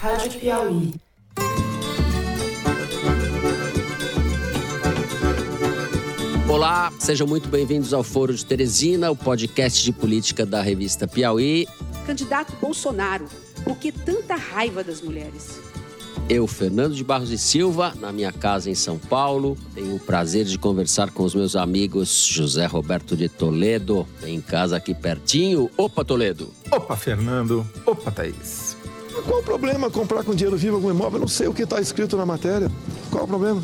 Rádio Piauí. Olá, sejam muito bem-vindos ao Foro de Teresina, o podcast de política da revista Piauí. Candidato Bolsonaro, por que tanta raiva das mulheres? Eu, Fernando de Barros e Silva, na minha casa em São Paulo, tenho o prazer de conversar com os meus amigos José Roberto de Toledo, em casa aqui pertinho. Opa, Toledo! Opa, Fernando! Opa, Thaís! Qual o problema comprar com dinheiro vivo algum imóvel? Eu não sei o que está escrito na matéria. Qual o problema?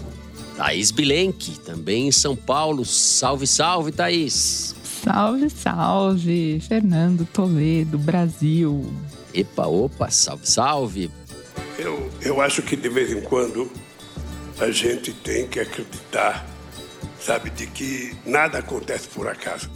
Thaís Bilenque, também em São Paulo. Salve, salve, Thaís! Salve, salve! Fernando Toledo, Brasil. Epa, opa, salve, salve! Eu, eu acho que de vez em quando a gente tem que acreditar, sabe, de que nada acontece por acaso.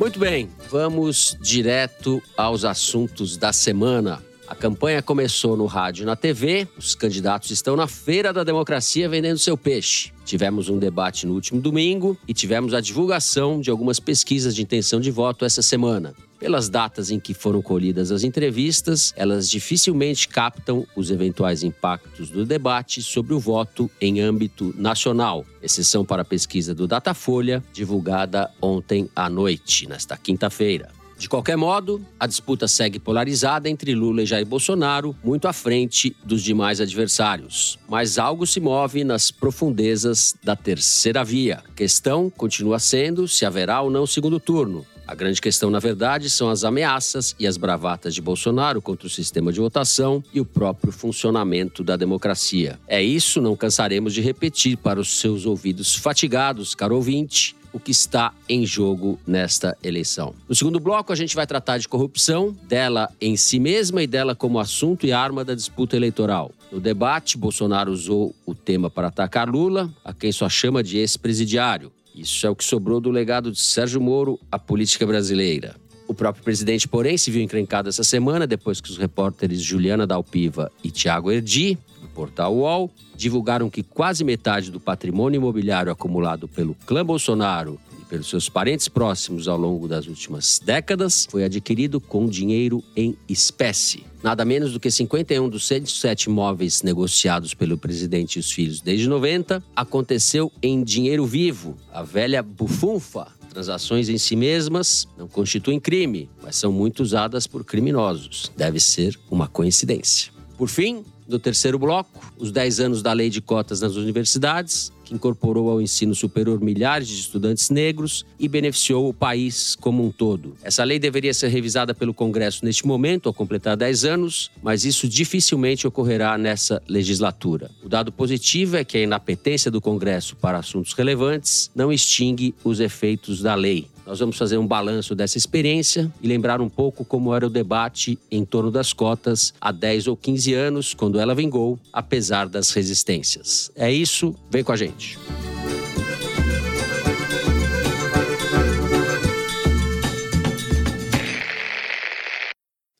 Muito bem, vamos direto aos assuntos da semana. A campanha começou no rádio e na TV, os candidatos estão na Feira da Democracia vendendo seu peixe. Tivemos um debate no último domingo e tivemos a divulgação de algumas pesquisas de intenção de voto essa semana. Pelas datas em que foram colhidas as entrevistas, elas dificilmente captam os eventuais impactos do debate sobre o voto em âmbito nacional, exceção para a pesquisa do Datafolha, divulgada ontem à noite, nesta quinta-feira. De qualquer modo, a disputa segue polarizada entre Lula e Jair Bolsonaro, muito à frente dos demais adversários. Mas algo se move nas profundezas da terceira via. A questão continua sendo se haverá ou não segundo turno. A grande questão, na verdade, são as ameaças e as bravatas de Bolsonaro contra o sistema de votação e o próprio funcionamento da democracia. É isso, não cansaremos de repetir para os seus ouvidos fatigados, caro ouvinte, o que está em jogo nesta eleição. No segundo bloco, a gente vai tratar de corrupção, dela em si mesma e dela como assunto e arma da disputa eleitoral. No debate, Bolsonaro usou o tema para atacar Lula, a quem só chama de ex-presidiário. Isso é o que sobrou do legado de Sérgio Moro à política brasileira. O próprio presidente, porém, se viu encrencado essa semana depois que os repórteres Juliana Dalpiva e Tiago Erdi, portal UOL, divulgaram que quase metade do patrimônio imobiliário acumulado pelo clã Bolsonaro e pelos seus parentes próximos ao longo das últimas décadas foi adquirido com dinheiro em espécie. Nada menos do que 51 dos 107 imóveis negociados pelo presidente e os filhos desde 90 aconteceu em dinheiro vivo, a velha bufunfa. Transações em si mesmas não constituem crime, mas são muito usadas por criminosos. Deve ser uma coincidência. Por fim, no terceiro bloco, os 10 anos da lei de cotas nas universidades, que incorporou ao ensino superior milhares de estudantes negros e beneficiou o país como um todo. Essa lei deveria ser revisada pelo Congresso neste momento, ao completar 10 anos, mas isso dificilmente ocorrerá nessa legislatura. O dado positivo é que a inapetência do Congresso para assuntos relevantes não extingue os efeitos da lei. Nós vamos fazer um balanço dessa experiência e lembrar um pouco como era o debate em torno das cotas há 10 ou 15 anos, quando ela vingou, apesar das resistências. É isso, vem com a gente.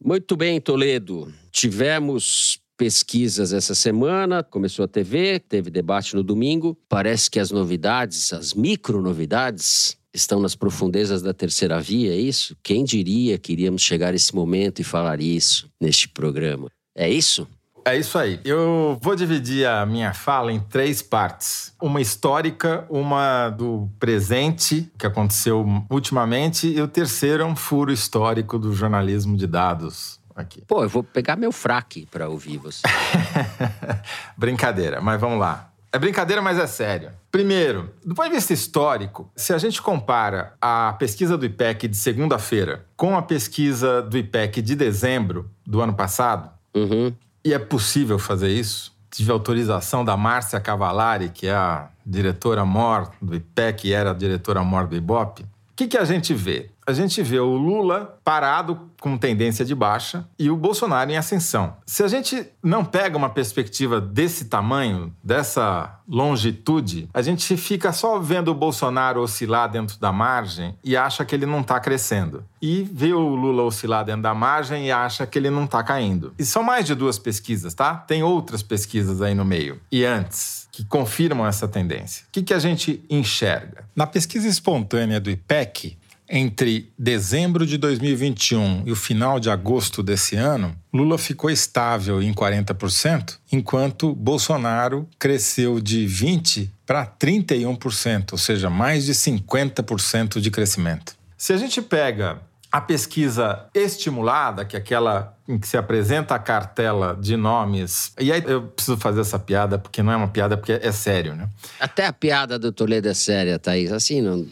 Muito bem, Toledo. Tivemos pesquisas essa semana, começou a TV, teve debate no domingo. Parece que as novidades, as micro novidades, estão nas profundezas da terceira via, é isso? Quem diria que iríamos chegar a esse momento e falar isso neste programa? É isso? É isso aí. Eu vou dividir a minha fala em três partes: uma histórica, uma do presente, que aconteceu ultimamente, e o terceiro é um furo histórico do jornalismo de dados. Aqui. Pô, eu vou pegar meu fraque para ouvir você. Brincadeira, mas vamos lá. É brincadeira, mas é sério. Primeiro, do ponto de vista histórico, se a gente compara a pesquisa do IPEC de segunda-feira com a pesquisa do IPEC de dezembro do ano passado, uhum. e é possível fazer isso, tive autorização da Márcia Cavalari, que é a diretora-mor do IPEC e era a diretora-mor do IBOP, o que, que a gente vê? A gente vê o Lula parado com tendência de baixa e o Bolsonaro em ascensão. Se a gente não pega uma perspectiva desse tamanho, dessa longitude, a gente fica só vendo o Bolsonaro oscilar dentro da margem e acha que ele não está crescendo. E vê o Lula oscilar dentro da margem e acha que ele não está caindo. E são mais de duas pesquisas, tá? Tem outras pesquisas aí no meio. E antes, que confirmam essa tendência. O que, que a gente enxerga? Na pesquisa espontânea do IPEC, Entre dezembro de 2021 e o final de agosto desse ano, Lula ficou estável em 40%, enquanto Bolsonaro cresceu de 20% para 31%, ou seja, mais de 50% de crescimento. Se a gente pega a pesquisa estimulada, que é aquela em que se apresenta a cartela de nomes. E aí eu preciso fazer essa piada, porque não é uma piada, porque é sério, né? Até a piada do Toledo é séria, Thaís. Assim não. não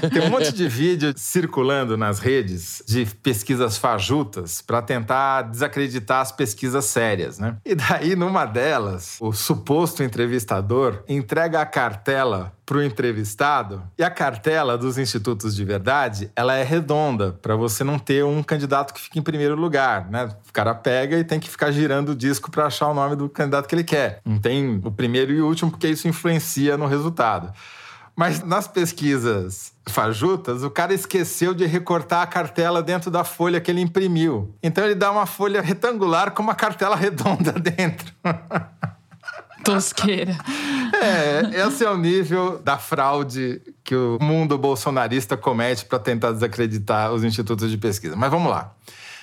tá Tem um monte de vídeo circulando nas redes de pesquisas fajutas para tentar desacreditar as pesquisas sérias, né? E daí, numa delas, o suposto entrevistador entrega a cartela para o entrevistado e a cartela dos institutos de verdade ela é redonda para você não ter um candidato que fique em primeiro lugar, né? O cara pega e tem que ficar girando o disco para achar o nome do candidato que ele quer. Não tem o primeiro e o último porque isso influencia no resultado. Mas nas pesquisas fajutas, o cara esqueceu de recortar a cartela dentro da folha que ele imprimiu. Então ele dá uma folha retangular com uma cartela redonda dentro. Tosqueira. É, esse é o nível da fraude que o mundo bolsonarista comete para tentar desacreditar os institutos de pesquisa. Mas vamos lá.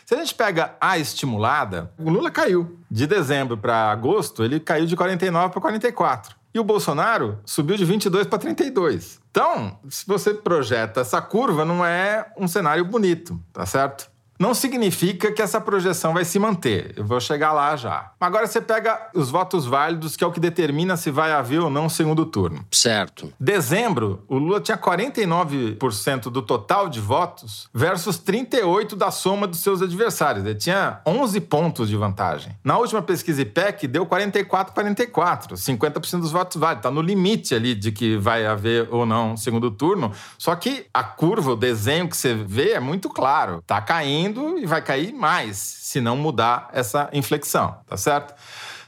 Se a gente pega a estimulada, o Lula caiu. De dezembro para agosto, ele caiu de 49 para 44. E o Bolsonaro subiu de 22 para 32. Então, se você projeta essa curva, não é um cenário bonito, tá certo? Não significa que essa projeção vai se manter. Eu vou chegar lá já. Agora você pega os votos válidos, que é o que determina se vai haver ou não segundo turno. Certo. Dezembro, o Lula tinha 49% do total de votos versus 38 da soma dos seus adversários. Ele tinha 11 pontos de vantagem. Na última pesquisa IPEC deu 44 44, 50% dos votos válidos. Está no limite ali de que vai haver ou não segundo turno. Só que a curva, o desenho que você vê é muito claro. Tá caindo caindo e vai cair mais se não mudar essa inflexão, tá certo?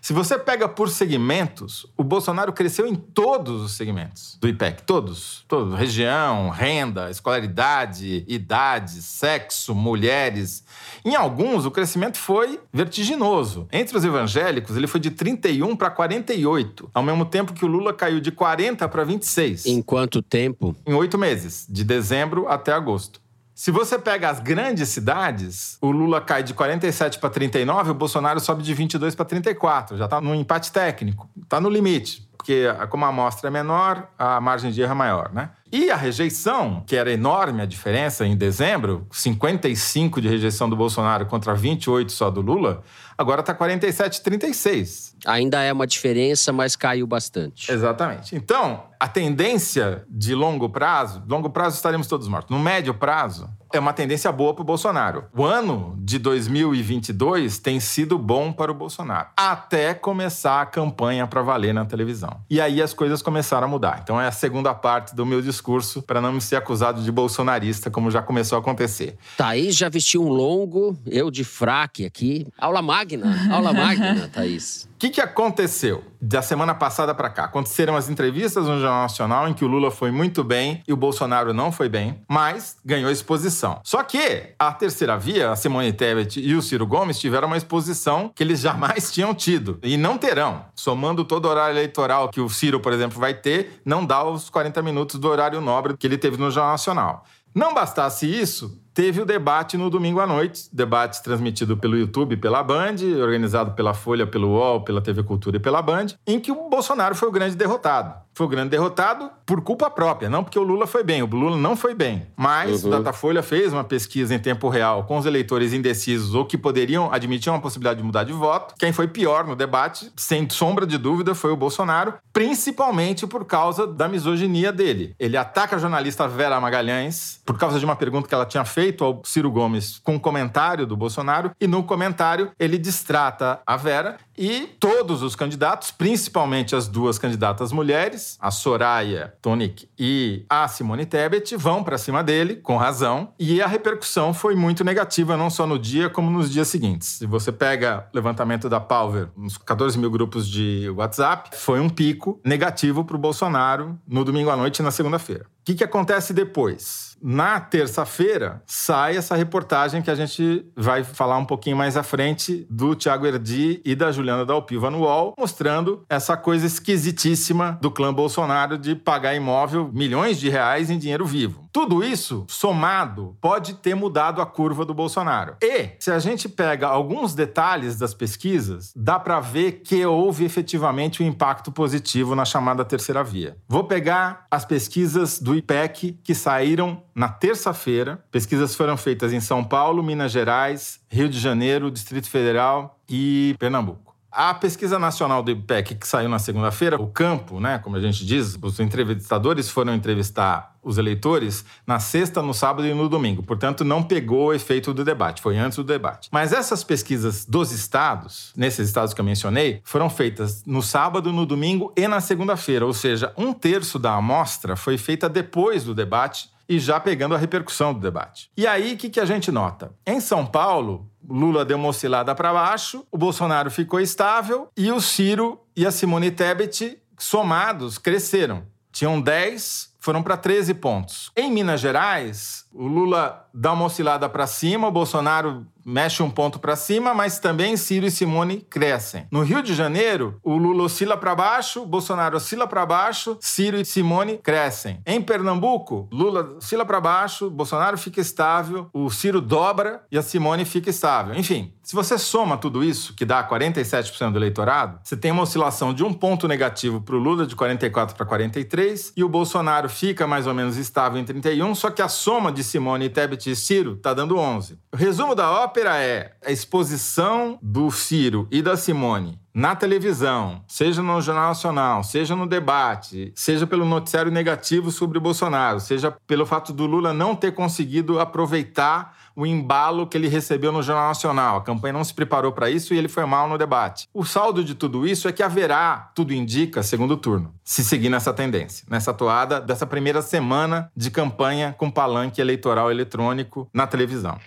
Se você pega por segmentos, o Bolsonaro cresceu em todos os segmentos do IPEC, todos, todos, região, renda, escolaridade, idade, sexo, mulheres. Em alguns, o crescimento foi vertiginoso. Entre os evangélicos, ele foi de 31 para 48, ao mesmo tempo que o Lula caiu de 40 para 26. Em quanto tempo? Em oito meses, de dezembro até agosto. Se você pega as grandes cidades, o Lula cai de 47 para 39, o Bolsonaro sobe de 22 para 34. Já está no empate técnico, está no limite. Porque como a amostra é menor, a margem de erro é maior, né? E a rejeição, que era enorme a diferença em dezembro, 55 de rejeição do Bolsonaro contra 28 só do Lula, agora está 47 36. Ainda é uma diferença, mas caiu bastante. Exatamente. Então, a tendência de longo prazo, longo prazo estaremos todos mortos. No médio prazo, é uma tendência boa para o Bolsonaro. O ano de 2022 tem sido bom para o Bolsonaro, até começar a campanha para valer na televisão. E aí as coisas começaram a mudar. Então é a segunda parte do meu discurso para não me ser acusado de bolsonarista, como já começou a acontecer. Thaís já vestiu um longo, eu de fraque aqui. Aula magna, aula magna, Thaís. O que, que aconteceu da semana passada para cá? Aconteceram as entrevistas no Jornal Nacional em que o Lula foi muito bem e o Bolsonaro não foi bem, mas ganhou exposição. Só que a terceira via, a Simone Tebet e o Ciro Gomes, tiveram uma exposição que eles jamais tinham tido e não terão. Somando todo o horário eleitoral que o Ciro, por exemplo, vai ter, não dá os 40 minutos do horário nobre que ele teve no Jornal Nacional. Não bastasse isso, teve o debate no domingo à noite, debate transmitido pelo YouTube, pela Band, organizado pela Folha, pelo UOL, pela TV Cultura e pela Band, em que o Bolsonaro foi o grande derrotado. Foi o grande derrotado por culpa própria, não porque o Lula foi bem. O Lula não foi bem. Mas uhum. o Datafolha fez uma pesquisa em tempo real com os eleitores indecisos ou que poderiam admitir uma possibilidade de mudar de voto. Quem foi pior no debate, sem sombra de dúvida, foi o Bolsonaro, principalmente por causa da misoginia dele. Ele ataca a jornalista Vera Magalhães por causa de uma pergunta que ela tinha feito feito ao Ciro Gomes com comentário do Bolsonaro e no comentário ele distrata a Vera e todos os candidatos, principalmente as duas candidatas mulheres, a Soraya Tonic e a Simone Tebet, vão para cima dele, com razão, e a repercussão foi muito negativa, não só no dia, como nos dias seguintes. Se você pega o levantamento da Palver, uns 14 mil grupos de WhatsApp, foi um pico negativo para o Bolsonaro no domingo à noite e na segunda-feira. O que, que acontece depois? Na terça-feira sai essa reportagem que a gente vai falar um pouquinho mais à frente do Tiago Erdi e da Juliana Dalpiva no UOL, mostrando essa coisa esquisitíssima do clã Bolsonaro de pagar imóvel milhões de reais em dinheiro vivo. tudo isso somado pode ter mudado a curva do Bolsonaro. E se a gente pega alguns detalhes das pesquisas, dá para ver que houve efetivamente um impacto positivo na chamada terceira via. Vou pegar as pesquisas do IPEC que saíram na terça-feira. Pesquisas foram feitas em São Paulo, Minas Gerais, Rio de Janeiro, Distrito Federal e Pernambuco. A pesquisa nacional do IPEC, que saiu na segunda-feira, o campo, né, como a gente diz, os entrevistadores foram entrevistar os eleitores na sexta, no sábado e no domingo. Portanto, não pegou o efeito do debate, foi antes do debate. Mas essas pesquisas dos estados, nesses estados que eu mencionei, foram feitas no sábado, no domingo e na segunda-feira. Ou seja, um terço da amostra foi feita depois do debate e já pegando a repercussão do debate. E aí, o que, que a gente nota? Em São Paulo, Lula deu uma oscilada para baixo, o Bolsonaro ficou estável e o Ciro e a Simone Tebet, somados, cresceram. Tinham 10, foram para 13 pontos. Em Minas Gerais, o Lula dá uma oscilada para cima, o Bolsonaro mexe um ponto para cima, mas também Ciro e Simone crescem. No Rio de Janeiro, o Lula oscila para baixo, Bolsonaro oscila para baixo, Ciro e Simone crescem. Em Pernambuco, Lula oscila para baixo, Bolsonaro fica estável, o Ciro dobra e a Simone fica estável. Enfim, se você soma tudo isso, que dá 47% do eleitorado, você tem uma oscilação de um ponto negativo para o Lula de 44 para 43 e o Bolsonaro fica mais ou menos estável em 31, só que a soma de Simone, Tebet e Ciro está dando 11. O resumo da ópera é a exposição do Ciro e da Simone na televisão, seja no Jornal Nacional, seja no debate, seja pelo noticiário negativo sobre o Bolsonaro, seja pelo fato do Lula não ter conseguido aproveitar o embalo que ele recebeu no Jornal Nacional. A campanha não se preparou para isso e ele foi mal no debate. O saldo de tudo isso é que haverá, tudo indica, segundo turno, se seguir nessa tendência, nessa toada dessa primeira semana de campanha com palanque eleitoral eletrônico na televisão.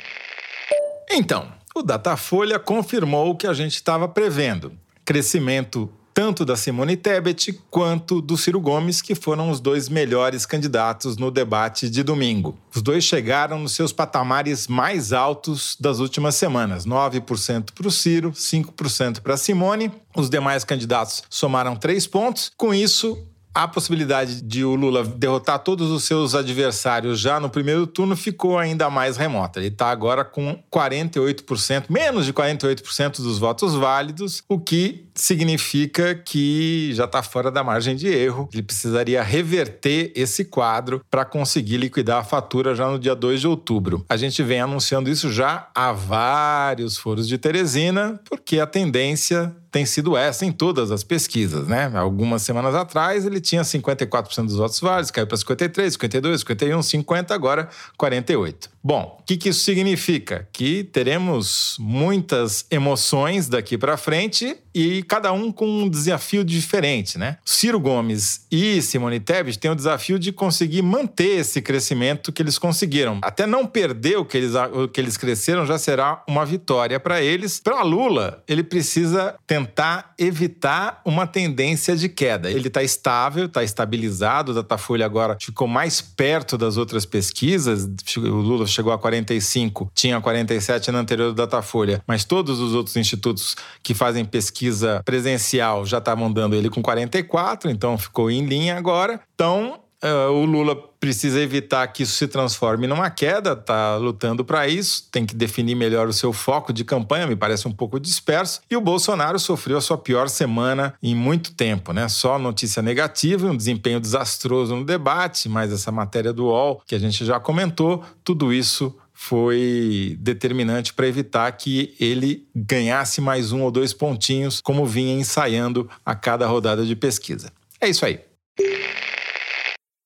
Então, o Datafolha confirmou o que a gente estava prevendo crescimento tanto da Simone Tebet quanto do Ciro Gomes, que foram os dois melhores candidatos no debate de domingo. Os dois chegaram nos seus patamares mais altos das últimas semanas: 9% para o Ciro, 5% para a Simone. Os demais candidatos somaram três pontos. Com isso, a possibilidade de o Lula derrotar todos os seus adversários já no primeiro turno ficou ainda mais remota. Ele está agora com 48%, menos de 48% dos votos válidos, o que significa que já está fora da margem de erro. Ele precisaria reverter esse quadro para conseguir liquidar a fatura já no dia 2 de outubro. A gente vem anunciando isso já há vários foros de Teresina, porque a tendência tem sido essa em todas as pesquisas, né? Algumas semanas atrás ele tinha 54% dos votos válidos, caiu para 53, 52, 51, 50, agora 48. Bom, o que, que isso significa? Que teremos muitas emoções daqui para frente e cada um com um desafio diferente, né? Ciro Gomes e Simone Tebet têm o desafio de conseguir manter esse crescimento que eles conseguiram. Até não perder o que eles, o que eles cresceram já será uma vitória para eles. Para Lula, ele precisa tentar evitar uma tendência de queda. Ele está estável, está estabilizado, o Datafolha agora ficou mais perto das outras pesquisas. O Lula chegou a 45, tinha 47 na anterior do Datafolha, mas todos os outros institutos que fazem pesquisa presencial já estavam dando ele com 44, então ficou em linha agora. Então, Uh, o Lula precisa evitar que isso se transforme numa queda, está lutando para isso, tem que definir melhor o seu foco de campanha, me parece um pouco disperso. E o Bolsonaro sofreu a sua pior semana em muito tempo, né? Só notícia negativa, um desempenho desastroso no debate, mas essa matéria do UOL, que a gente já comentou, tudo isso foi determinante para evitar que ele ganhasse mais um ou dois pontinhos, como vinha ensaiando a cada rodada de pesquisa. É isso aí.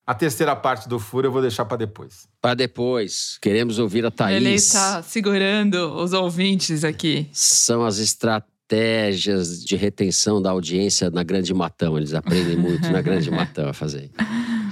A terceira parte do furo eu vou deixar para depois. Para depois. Queremos ouvir a Thaís. Ele está segurando os ouvintes aqui. São as estratégias de retenção da audiência na Grande Matão. Eles aprendem muito na Grande Matão a fazer.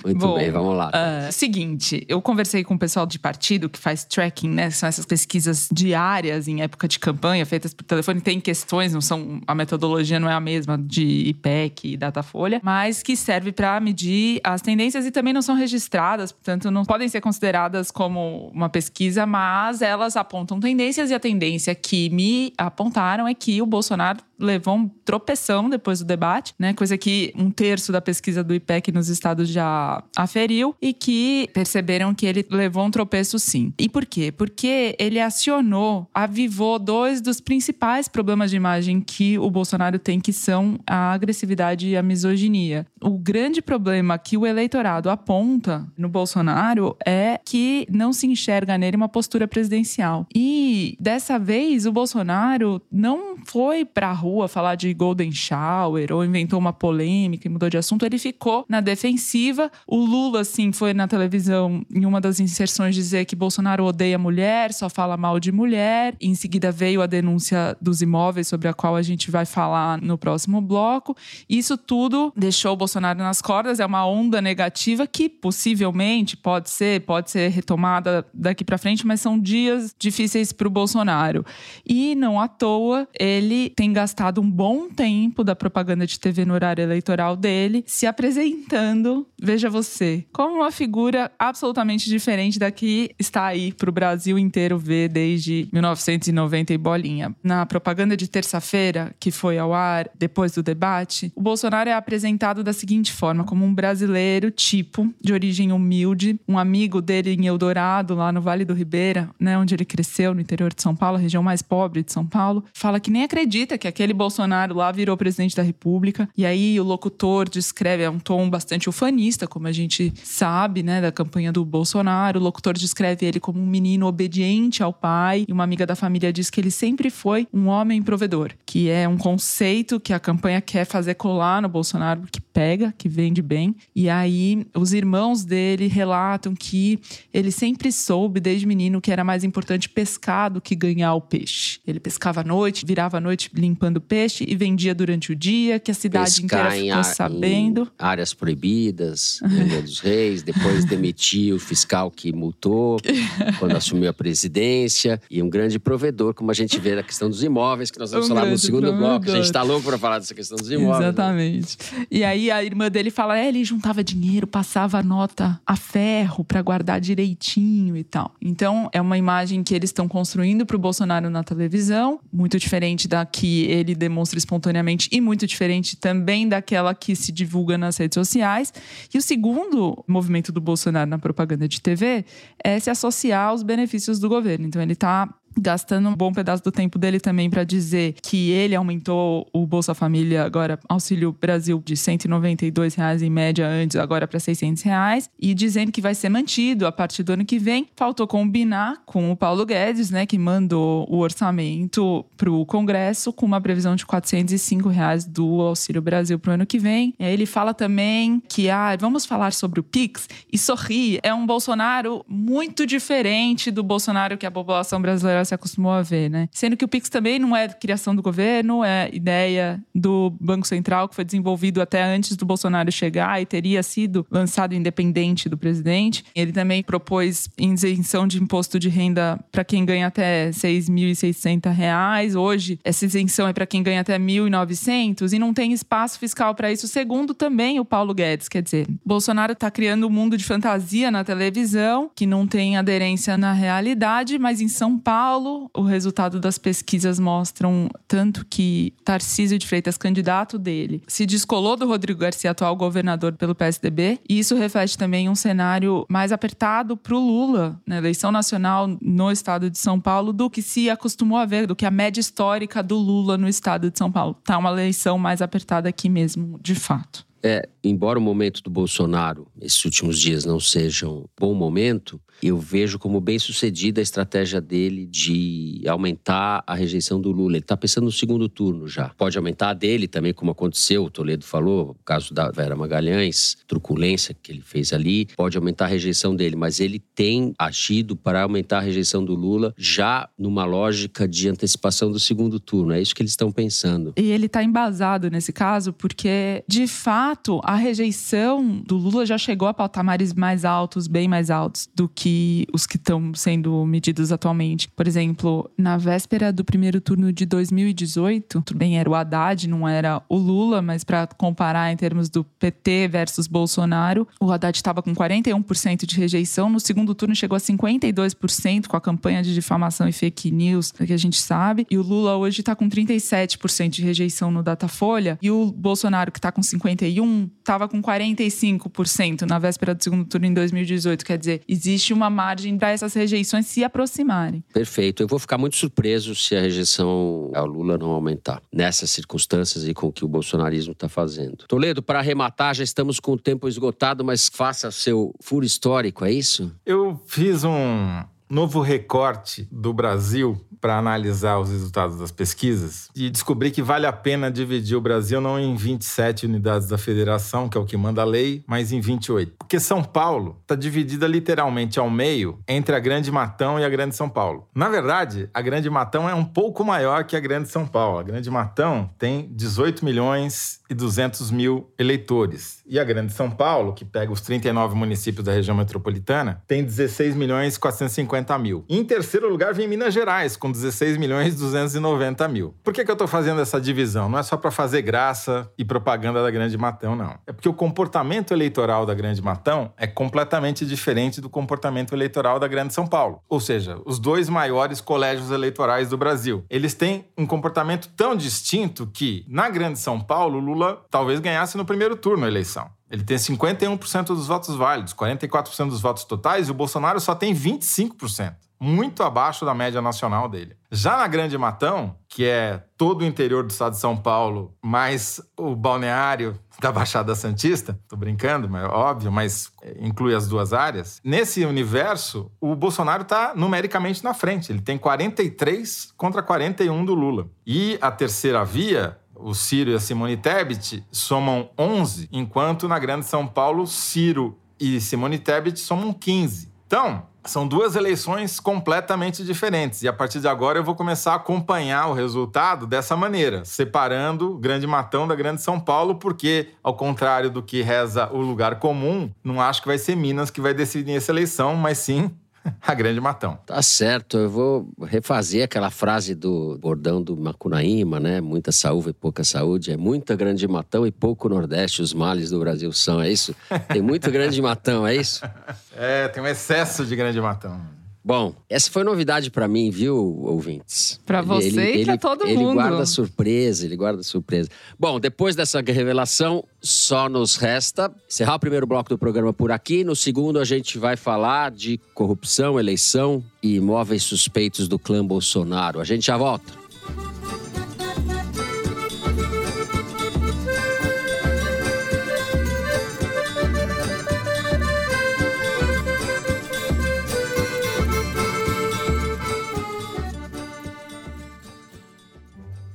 Muito Bom, bem, vamos lá. Uh, seguinte, eu conversei com o pessoal de partido que faz tracking, né? São essas pesquisas diárias em época de campanha, feitas por telefone. Tem questões, não são. A metodologia não é a mesma de IPEC e Datafolha, mas que serve para medir as tendências e também não são registradas, portanto, não podem ser consideradas como uma pesquisa, mas elas apontam tendências e a tendência que me apontaram é que o Bolsonaro levou um tropeção depois do debate, né? Coisa que um terço da pesquisa do IPEC nos estados já aferiu e que perceberam que ele levou um tropeço sim. E por quê? Porque ele acionou, avivou dois dos principais problemas de imagem que o Bolsonaro tem, que são a agressividade e a misoginia. O grande problema que o eleitorado aponta no Bolsonaro é que não se enxerga nele uma postura presidencial. E dessa vez o Bolsonaro não foi pra rua falar de Golden Shower ou inventou uma polêmica e mudou de assunto, ele ficou na defensiva. O Lula, assim, foi na televisão em uma das inserções dizer que Bolsonaro odeia mulher, só fala mal de mulher. Em seguida veio a denúncia dos imóveis, sobre a qual a gente vai falar no próximo bloco. Isso tudo deixou o Bolsonaro nas cordas, é uma onda negativa que possivelmente pode ser, pode ser retomada daqui para frente, mas são dias difíceis para o Bolsonaro. E não à toa, ele tem gastado um bom tempo da propaganda de TV no horário eleitoral dele se apresentando, veja você, como uma figura absolutamente diferente da que está aí para o Brasil inteiro ver desde 1990 e bolinha. Na propaganda de terça-feira, que foi ao ar depois do debate, o Bolsonaro é apresentado da seguinte forma, como um brasileiro tipo, de origem humilde, um amigo dele em Eldorado, lá no Vale do Ribeira, né, onde ele cresceu, no interior de São Paulo, região mais pobre de São Paulo, fala que nem acredita que aquele Bolsonaro lá virou presidente da República. E aí o locutor descreve, é um tom bastante ufanista, como a gente sabe, né, da campanha do Bolsonaro. O locutor descreve ele como um menino obediente ao pai. E uma amiga da família diz que ele sempre foi um homem provedor, que é um conceito que a campanha quer fazer colar no Bolsonaro, que pega, que vende bem. E aí os irmãos dele relatam que ele sempre soube desde menino que era mais importante pescar do que ganhar o peixe. Ele pescava à noite, virava à noite limpando peixe e vendia durante o dia, que a cidade Pescar inteira em ficou a- sabendo. em áreas proibidas, Ilha dos Reis, depois demitiu o fiscal que multou quando assumiu a presidência e um grande provedor, como a gente vê na questão dos imóveis, que nós vamos Um falar no segundo bloco. A provedor. gente está louco para falar dessa questão dos imóveis. né? Exatamente. E aí a irmã dele fala: é, ele juntava dinheiro, passava a nota a ferro pra guardar direitinho e tal. Então é uma imagem que eles estão construindo pro Bolsonaro na televisão, muito diferente da que ele demonstra espontaneamente e muito diferente também daquela que se divulga nas redes sociais. E o segundo movimento do Bolsonaro na propaganda de TV é se associar aos benefícios do governo. Então ele tá gastando um bom pedaço do tempo dele também para dizer que ele aumentou o Bolsa Família agora Auxílio Brasil de 192 reais em média antes agora para 600 reais e dizendo que vai ser mantido a partir do ano que vem. Faltou combinar com o Paulo Guedes, né, que mandou o orçamento para o Congresso com uma previsão de 405 reais do Auxílio Brasil para o ano que vem. E aí ele fala também que ah, vamos falar sobre o Pix e sorri. É um Bolsonaro muito diferente do Bolsonaro que a população brasileira se acostumou a ver, né? Sendo que o Pix também não é criação do governo, é ideia do Banco Central que foi desenvolvido até antes do Bolsonaro chegar e teria sido lançado independente do presidente. Ele também propôs isenção de imposto de renda para quem ganha até 6.600 reais. Hoje, essa isenção é para quem ganha até R$ 1.900 e não tem espaço fiscal para isso, segundo também o Paulo Guedes. Quer dizer, Bolsonaro está criando um mundo de fantasia na televisão que não tem aderência na realidade, mas em São Paulo, o resultado das pesquisas mostram tanto que Tarcísio de Freitas, candidato dele, se descolou do Rodrigo Garcia, atual governador pelo PSDB, e isso reflete também um cenário mais apertado para o Lula na eleição nacional no estado de São Paulo do que se acostumou a ver, do que a média histórica do Lula no estado de São Paulo. Tá uma eleição mais apertada aqui mesmo, de fato. É, embora o momento do Bolsonaro, esses últimos dias, não sejam um bom momento, eu vejo como bem sucedida a estratégia dele de aumentar a rejeição do Lula. Ele está pensando no segundo turno já. Pode aumentar a dele também, como aconteceu, o Toledo falou, o caso da Vera Magalhães, truculência que ele fez ali, pode aumentar a rejeição dele, mas ele tem agido para aumentar a rejeição do Lula já numa lógica de antecipação do segundo turno. É isso que eles estão pensando. E ele está embasado nesse caso porque, de fato, a rejeição do Lula já chegou a patamares mais altos, bem mais altos do que que os que estão sendo medidos atualmente. Por exemplo, na véspera do primeiro turno de 2018, tudo bem, era o Haddad, não era o Lula, mas para comparar em termos do PT versus Bolsonaro, o Haddad estava com 41% de rejeição, no segundo turno chegou a 52% com a campanha de difamação e fake news, que a gente sabe, e o Lula hoje está com 37% de rejeição no Datafolha, e o Bolsonaro, que está com 51%, estava com 45% na véspera do segundo turno em 2018. Quer dizer, existe uma margem para essas rejeições se aproximarem. Perfeito. Eu vou ficar muito surpreso se a rejeição ao Lula não aumentar nessas circunstâncias e com o que o bolsonarismo está fazendo. Toledo, para arrematar, já estamos com o tempo esgotado, mas faça seu furo histórico, é isso? Eu fiz um novo recorte do Brasil para analisar os resultados das pesquisas e descobri que vale a pena dividir o Brasil não em 27 unidades da federação, que é o que manda a lei, mas em 28. Porque São Paulo está dividida literalmente ao meio entre a Grande Matão e a Grande São Paulo. Na verdade, a Grande Matão é um pouco maior que a Grande São Paulo. A Grande Matão tem 18 milhões e 200 mil eleitores. E a Grande São Paulo, que pega os 39 municípios da região metropolitana, tem 16 milhões e 450 mil. Em terceiro lugar vem Minas Gerais, com 16 milhões e 290 mil. Por que, que eu estou fazendo essa divisão? Não é só para fazer graça e propaganda da Grande Matão, não. É porque o comportamento eleitoral da Grande Matão é completamente diferente do comportamento eleitoral da Grande São Paulo. Ou seja, os dois maiores colégios eleitorais do Brasil. Eles têm um comportamento tão distinto que, na Grande São Paulo, Lula talvez ganhasse no primeiro turno a eleição. Ele tem 51% dos votos válidos, 44% dos votos totais, e o Bolsonaro só tem 25% muito abaixo da média nacional dele. Já na Grande Matão, que é todo o interior do estado de São Paulo, mais o balneário da Baixada Santista, tô brincando, mas é óbvio, mas inclui as duas áreas. Nesse universo, o Bolsonaro está numericamente na frente. Ele tem 43 contra 41 do Lula. E a terceira via, o Ciro e a Simone Tebet somam 11, enquanto na Grande São Paulo, Ciro e Simone Tebet somam 15. Então, são duas eleições completamente diferentes. E a partir de agora eu vou começar a acompanhar o resultado dessa maneira, separando o Grande Matão da Grande São Paulo, porque, ao contrário do que reza o lugar comum, não acho que vai ser Minas que vai decidir essa eleição, mas sim a grande matão. Tá certo, eu vou refazer aquela frase do bordão do Macunaíma, né? Muita saúde e pouca saúde. É muita grande matão e pouco Nordeste, os males do Brasil são, é isso? Tem muito grande matão, é isso? É, tem um excesso de grande matão. Bom, essa foi novidade para mim, viu, ouvintes? Para você ele, e para todo ele mundo. Ele guarda surpresa, ele guarda surpresa. Bom, depois dessa revelação, só nos resta encerrar o primeiro bloco do programa por aqui. No segundo, a gente vai falar de corrupção, eleição e imóveis suspeitos do clã Bolsonaro. A gente já volta.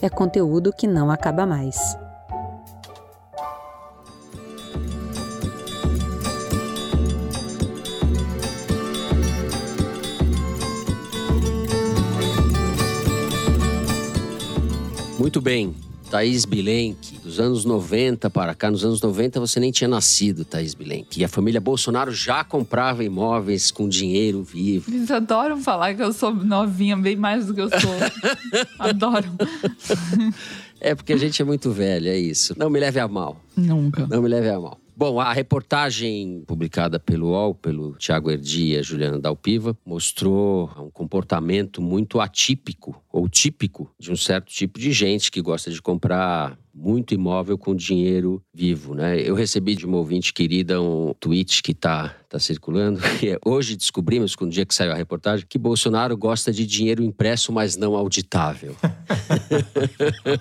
é conteúdo que não acaba mais. Muito bem. Thaís Bilenque, dos anos 90 para cá, nos anos 90 você nem tinha nascido, Thaís Bilenque. E a família Bolsonaro já comprava imóveis com dinheiro vivo. Eles adoram falar que eu sou novinha, bem mais do que eu sou. adoram. É porque a gente é muito velho, é isso. Não me leve a mal. Nunca. Não me leve a mal. Bom, a reportagem publicada pelo UOL, pelo Tiago Erdi e a Juliana Dalpiva, mostrou um comportamento muito atípico ou típico de um certo tipo de gente que gosta de comprar muito imóvel com dinheiro vivo, né? Eu recebi de uma ouvinte querida um tweet que está tá circulando. Que é, hoje descobrimos, com o dia que saiu a reportagem, que Bolsonaro gosta de dinheiro impresso, mas não auditável.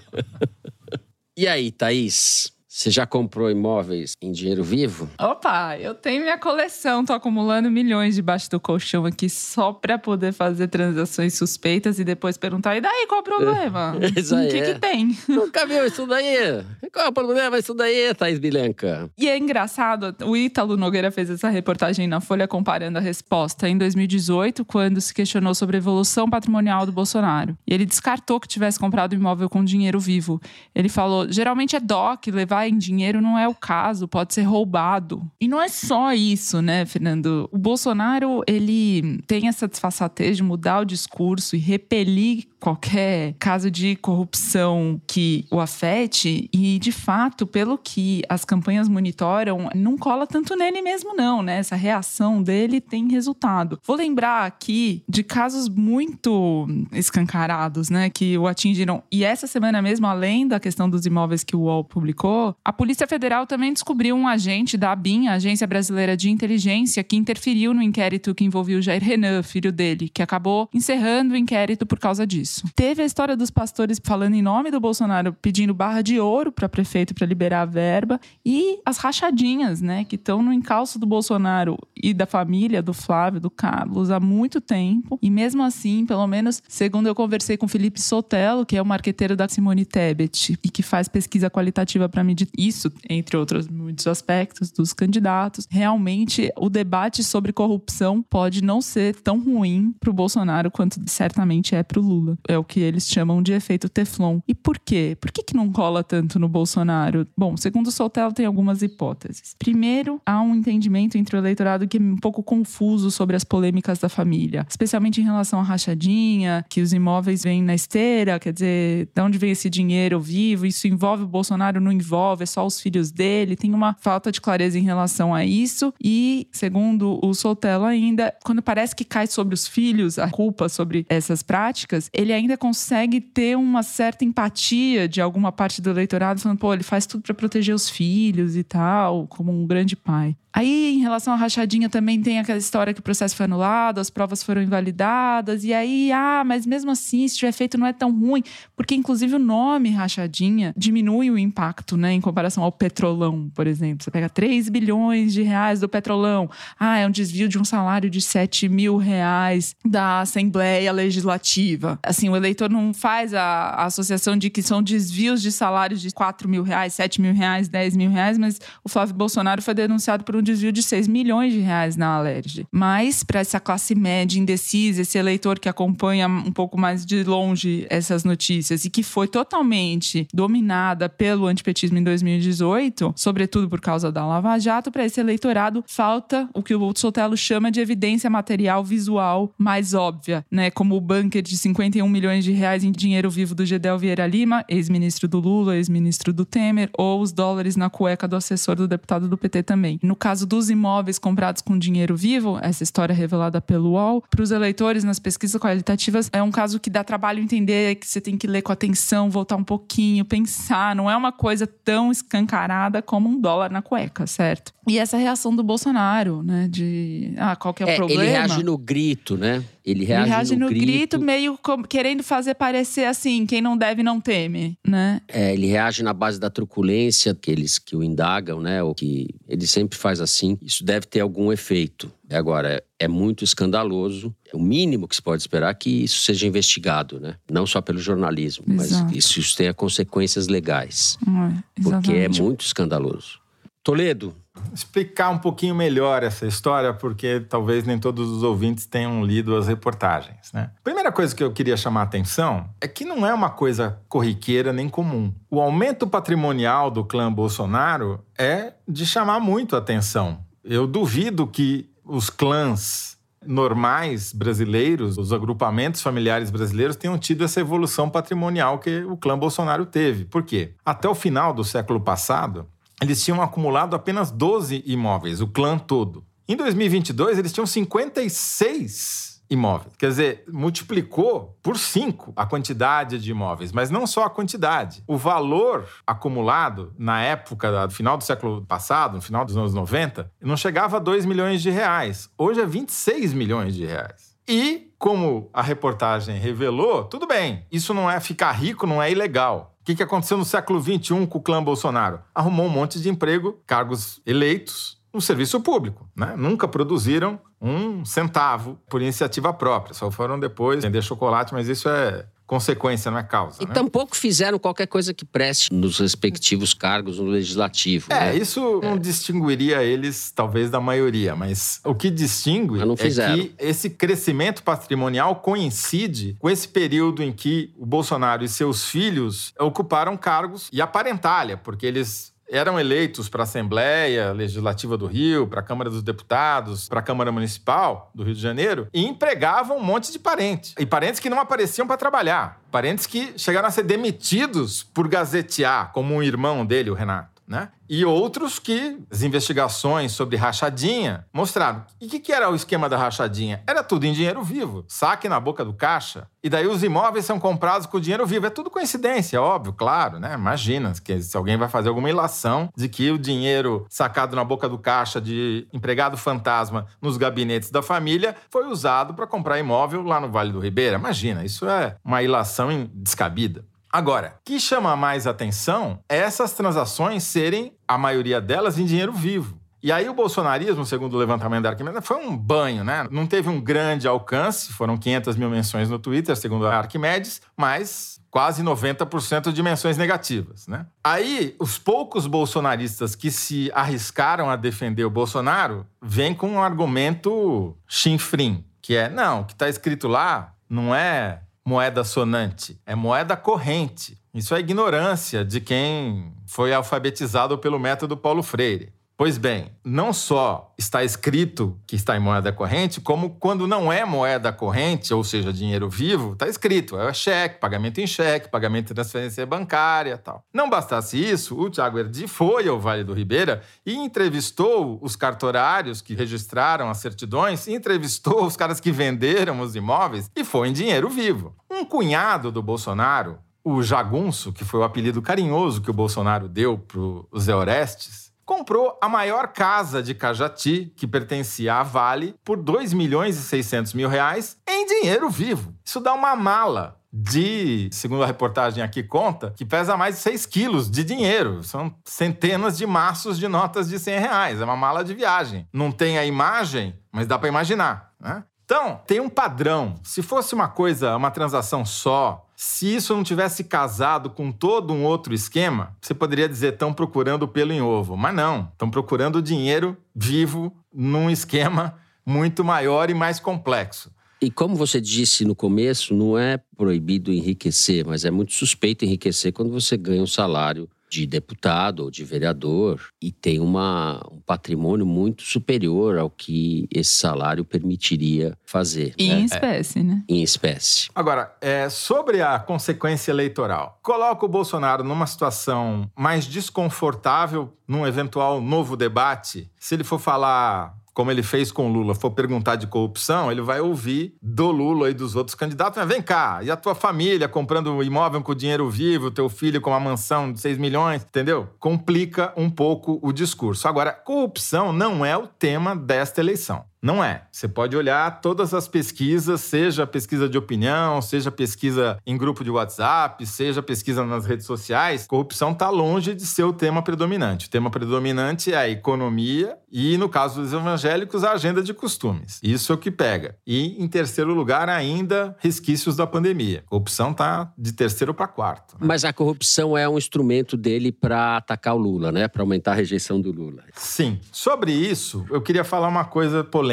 e aí, Thaís? Você já comprou imóveis em dinheiro vivo? Opa, eu tenho minha coleção, tô acumulando milhões debaixo do colchão aqui só pra poder fazer transações suspeitas e depois perguntar: e daí qual o problema? Isso aí O que, é. que tem? Nunca viu isso daí? Qual é o problema isso daí, Thaís Bilenca? E é engraçado, o Ítalo Nogueira fez essa reportagem na Folha comparando a resposta em 2018, quando se questionou sobre a evolução patrimonial do Bolsonaro. E ele descartou que tivesse comprado imóvel com dinheiro vivo. Ele falou: geralmente é DOC, levar em dinheiro não é o caso, pode ser roubado. E não é só isso, né, Fernando? O Bolsonaro, ele tem essa disfarçatez de mudar o discurso e repelir qualquer caso de corrupção que o afete e de fato, pelo que as campanhas monitoram, não cola tanto nele mesmo não, né? Essa reação dele tem resultado. Vou lembrar aqui de casos muito escancarados, né, que o atingiram. E essa semana mesmo, além da questão dos imóveis que o UOL publicou, a Polícia Federal também descobriu um agente da ABIN, Agência Brasileira de Inteligência, que interferiu no inquérito que envolvia o Jair Renan, filho dele, que acabou encerrando o inquérito por causa disso. Teve a história dos pastores falando em nome do Bolsonaro, pedindo barra de ouro para prefeito para liberar a verba e as rachadinhas, né, que estão no encalço do Bolsonaro e da família do Flávio, do Carlos há muito tempo. E mesmo assim, pelo menos, segundo eu conversei com Felipe Sotelo, que é o marqueteiro da Simone Tebet e que faz pesquisa qualitativa para medir isso, entre outros muitos aspectos dos candidatos, realmente o debate sobre corrupção pode não ser tão ruim para o Bolsonaro quanto certamente é para o Lula. É o que eles chamam de efeito Teflon. E por quê? Por que, que não cola tanto no Bolsonaro? Bom, segundo o tem algumas hipóteses. Primeiro, há um entendimento entre o eleitorado que é um pouco confuso sobre as polêmicas da família, especialmente em relação à rachadinha, que os imóveis vêm na esteira, quer dizer, de onde vem esse dinheiro vivo? Isso envolve o Bolsonaro? Não envolve? É só os filhos dele? Tem uma falta de clareza em relação a isso. E, segundo o Sotelo ainda, quando parece que cai sobre os filhos a culpa sobre essas práticas, ele ainda consegue ter uma certa empatia de alguma parte do eleitorado, falando, pô, ele faz tudo para proteger os filhos e tal, como um grande pai. Aí, em relação à rachadinha, também tem aquela história que o processo foi anulado, as provas foram invalidadas, e aí, ah, mas mesmo assim, se tiver feito, não é tão ruim, porque inclusive o nome rachadinha diminui o impacto, né, em comparação ao petrolão, por exemplo. Você pega 3 bilhões de reais do petrolão, ah, é um desvio de um salário de 7 mil reais da Assembleia Legislativa. Assim, o eleitor não faz a, a associação de que são desvios de salários de 4 mil reais, 7 mil reais, 10 mil reais, mas o Flávio Bolsonaro foi denunciado por um desvio de 6 milhões de reais na Alerj. Mas, para essa classe média indecisa, esse eleitor que acompanha um pouco mais de longe essas notícias e que foi totalmente dominada pelo antipetismo 2018, sobretudo por causa da Lava Jato, para esse eleitorado falta o que o Sotelo chama de evidência material visual mais óbvia, né? Como o bunker de 51 milhões de reais em dinheiro vivo do Gedel Vieira Lima, ex-ministro do Lula, ex-ministro do Temer, ou os dólares na cueca do assessor do deputado do PT também. No caso dos imóveis comprados com dinheiro vivo, essa história revelada pelo UOL, para os eleitores nas pesquisas qualitativas, é um caso que dá trabalho entender, que você tem que ler com atenção, voltar um pouquinho, pensar. Não é uma coisa tão escancarada como um dólar na cueca, certo? E essa reação do Bolsonaro, né? De ah, qual que é o É, problema? ele reage no grito, né? Ele reage, Ele reage no, grito, grito meio como- querendo fazer parecer assim, quem não deve não teme, né? É, ele reage na base da truculência, aqueles que o indagam, né? Ou que ele sempre faz assim. Isso deve ter algum efeito. Agora, é, é muito escandaloso. O mínimo que se pode esperar é que isso seja investigado, né? Não só pelo jornalismo, Exato. mas isso, isso tenha consequências legais. É, Porque é muito escandaloso. Toledo, explicar um pouquinho melhor essa história, porque talvez nem todos os ouvintes tenham lido as reportagens. Né? Primeira coisa que eu queria chamar a atenção é que não é uma coisa corriqueira nem comum. O aumento patrimonial do clã Bolsonaro é de chamar muito a atenção. Eu duvido que os clãs normais brasileiros, os agrupamentos familiares brasileiros tenham tido essa evolução patrimonial que o clã Bolsonaro teve. Por quê? Até o final do século passado, eles tinham acumulado apenas 12 imóveis, o clã todo. Em 2022, eles tinham 56 imóveis. Quer dizer, multiplicou por 5 a quantidade de imóveis, mas não só a quantidade. O valor acumulado na época do final do século passado, no final dos anos 90, não chegava a 2 milhões de reais. Hoje é 26 milhões de reais. E, como a reportagem revelou, tudo bem, isso não é ficar rico, não é ilegal. que, que aconteceu no século XXI com o clã Bolsonaro? Arrumou um monte de emprego, cargos eleitos no serviço público. Né? Nunca produziram um centavo por iniciativa própria. Só foram depois vender chocolate, mas isso é consequência, não é causa. E né? tampouco fizeram qualquer coisa que preste nos respectivos cargos no legislativo. É, né? isso não distinguiria eles, talvez, da maioria, mas o que distingue é que esse crescimento patrimonial coincide com esse período em que o Bolsonaro e seus filhos ocuparam cargos e aparentalha, porque eles eram eleitos para a Assembleia Legislativa do Rio, para a Câmara dos Deputados, para a Câmara Municipal do Rio de Janeiro e empregavam um monte de parentes. E parentes que não apareciam para trabalhar. Parentes que chegaram a ser demitidos por gazetear, como um irmão dele, o Renato. Né? E outros que as investigações sobre rachadinha mostraram. E o que, que era o esquema da rachadinha? Era tudo em dinheiro vivo, saque na boca do caixa. E daí os imóveis são comprados com dinheiro vivo. É tudo coincidência, óbvio, claro, né? Imagina que se alguém vai fazer alguma ilação de que o dinheiro sacado na boca do caixa de empregado fantasma nos gabinetes da família foi usado para comprar imóvel lá no Vale do Ribeira. Imagina, isso é uma ilação descabida. Agora, o que chama mais atenção é essas transações serem, a maioria delas, em dinheiro vivo. E aí o bolsonarismo, segundo o levantamento da Arquimedes, foi um banho, né? Não teve um grande alcance, foram 500 mil menções no Twitter, segundo a Arquimedes, mas quase 90% de menções negativas, né? Aí, os poucos bolsonaristas que se arriscaram a defender o Bolsonaro vêm com um argumento chinfrim, que é, não, o que está escrito lá não é moeda sonante, é moeda corrente. Isso é ignorância de quem foi alfabetizado pelo método Paulo Freire. Pois bem, não só está escrito que está em moeda corrente, como quando não é moeda corrente, ou seja, dinheiro vivo, está escrito, é cheque, pagamento em cheque, pagamento de transferência bancária tal. Não bastasse isso, o Tiago Erdi foi ao Vale do Ribeira e entrevistou os cartorários que registraram as certidões, entrevistou os caras que venderam os imóveis e foi em dinheiro vivo. Um cunhado do Bolsonaro, o Jagunço, que foi o apelido carinhoso que o Bolsonaro deu para o Zé Orestes, comprou a maior casa de Cajati, que pertencia à Vale, por 2 milhões e 600 mil reais em dinheiro vivo. Isso dá uma mala de, segundo a reportagem aqui conta, que pesa mais de 6 quilos de dinheiro. São centenas de maços de notas de 100 reais. É uma mala de viagem. Não tem a imagem, mas dá para imaginar, né? Então, tem um padrão. Se fosse uma coisa, uma transação só, se isso não tivesse casado com todo um outro esquema, você poderia dizer estão procurando pelo em ovo. Mas não, estão procurando dinheiro vivo num esquema muito maior e mais complexo. E como você disse no começo, não é proibido enriquecer, mas é muito suspeito enriquecer quando você ganha um salário de deputado ou de vereador e tem uma, um patrimônio muito superior ao que esse salário permitiria fazer. E né? em espécie, né? Em espécie. Agora, é, sobre a consequência eleitoral, coloca o Bolsonaro numa situação mais desconfortável num eventual novo debate. Se ele for falar como ele fez com o Lula, for perguntar de corrupção, ele vai ouvir do Lula e dos outros candidatos. Mas vem cá, e a tua família comprando um imóvel com dinheiro vivo, teu filho com uma mansão de 6 milhões, entendeu? Complica um pouco o discurso. Agora, corrupção não é o tema desta eleição. Não é. Você pode olhar todas as pesquisas, seja pesquisa de opinião, seja pesquisa em grupo de WhatsApp, seja pesquisa nas redes sociais, corrupção está longe de ser o tema predominante. O tema predominante é a economia e, no caso dos evangélicos, a agenda de costumes. Isso é o que pega. E, em terceiro lugar, ainda resquícios da pandemia. Corrupção está de terceiro para quarto. né? Mas a corrupção é um instrumento dele para atacar o Lula, né? Para aumentar a rejeição do Lula. Sim. Sobre isso, eu queria falar uma coisa polêmica.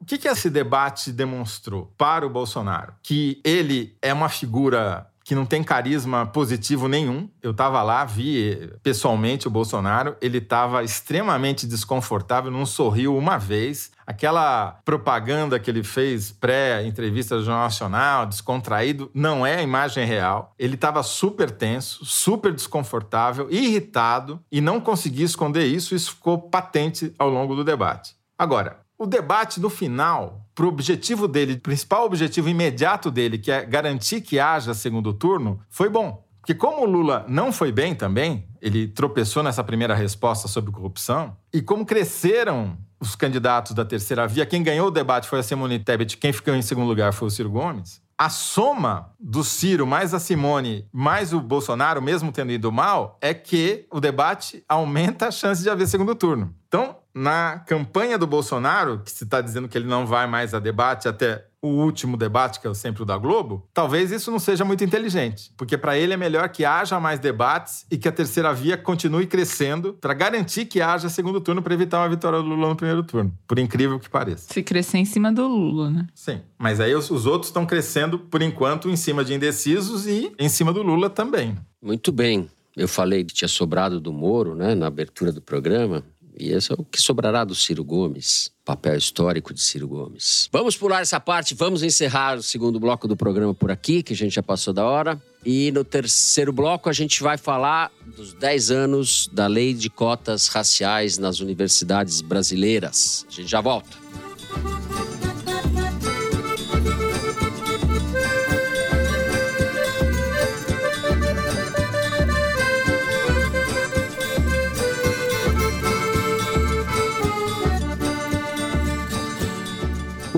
O que, que esse debate demonstrou para o Bolsonaro? Que ele é uma figura que não tem carisma positivo nenhum. Eu estava lá, vi pessoalmente o Bolsonaro, ele estava extremamente desconfortável, não sorriu uma vez. Aquela propaganda que ele fez pré-entrevista do Jornal Nacional, descontraído, não é a imagem real. Ele estava super tenso, super desconfortável, irritado e não conseguia esconder isso. Isso ficou patente ao longo do debate. Agora, o debate no final, para o objetivo dele, principal objetivo imediato dele, que é garantir que haja segundo turno, foi bom. Porque como o Lula não foi bem também, ele tropeçou nessa primeira resposta sobre corrupção, e como cresceram os candidatos da terceira via, quem ganhou o debate foi a Simone Tebet, quem ficou em segundo lugar foi o Ciro Gomes, A soma do Ciro mais a Simone mais o Bolsonaro, mesmo tendo ido mal, é que o debate aumenta a chance de haver segundo turno. Então, na campanha do Bolsonaro, que se está dizendo que ele não vai mais a debate até o último debate, que é sempre o da Globo, talvez isso não seja muito inteligente, porque para ele é melhor que haja mais debates e que a terceira via continue crescendo para garantir que haja segundo turno para evitar uma vitória do Lula no primeiro turno, por incrível que pareça. Se crescer em cima do Lula, né? Sim, mas aí os, os outros estão crescendo por enquanto em cima de indecisos e em cima do Lula também. Muito bem. Eu falei que tinha sobrado do Moro, né, na abertura do programa. E esse é o que sobrará do Ciro Gomes, papel histórico de Ciro Gomes. Vamos pular essa parte, vamos encerrar o segundo bloco do programa por aqui, que a gente já passou da hora. E no terceiro bloco a gente vai falar dos 10 anos da lei de cotas raciais nas universidades brasileiras. A gente já volta.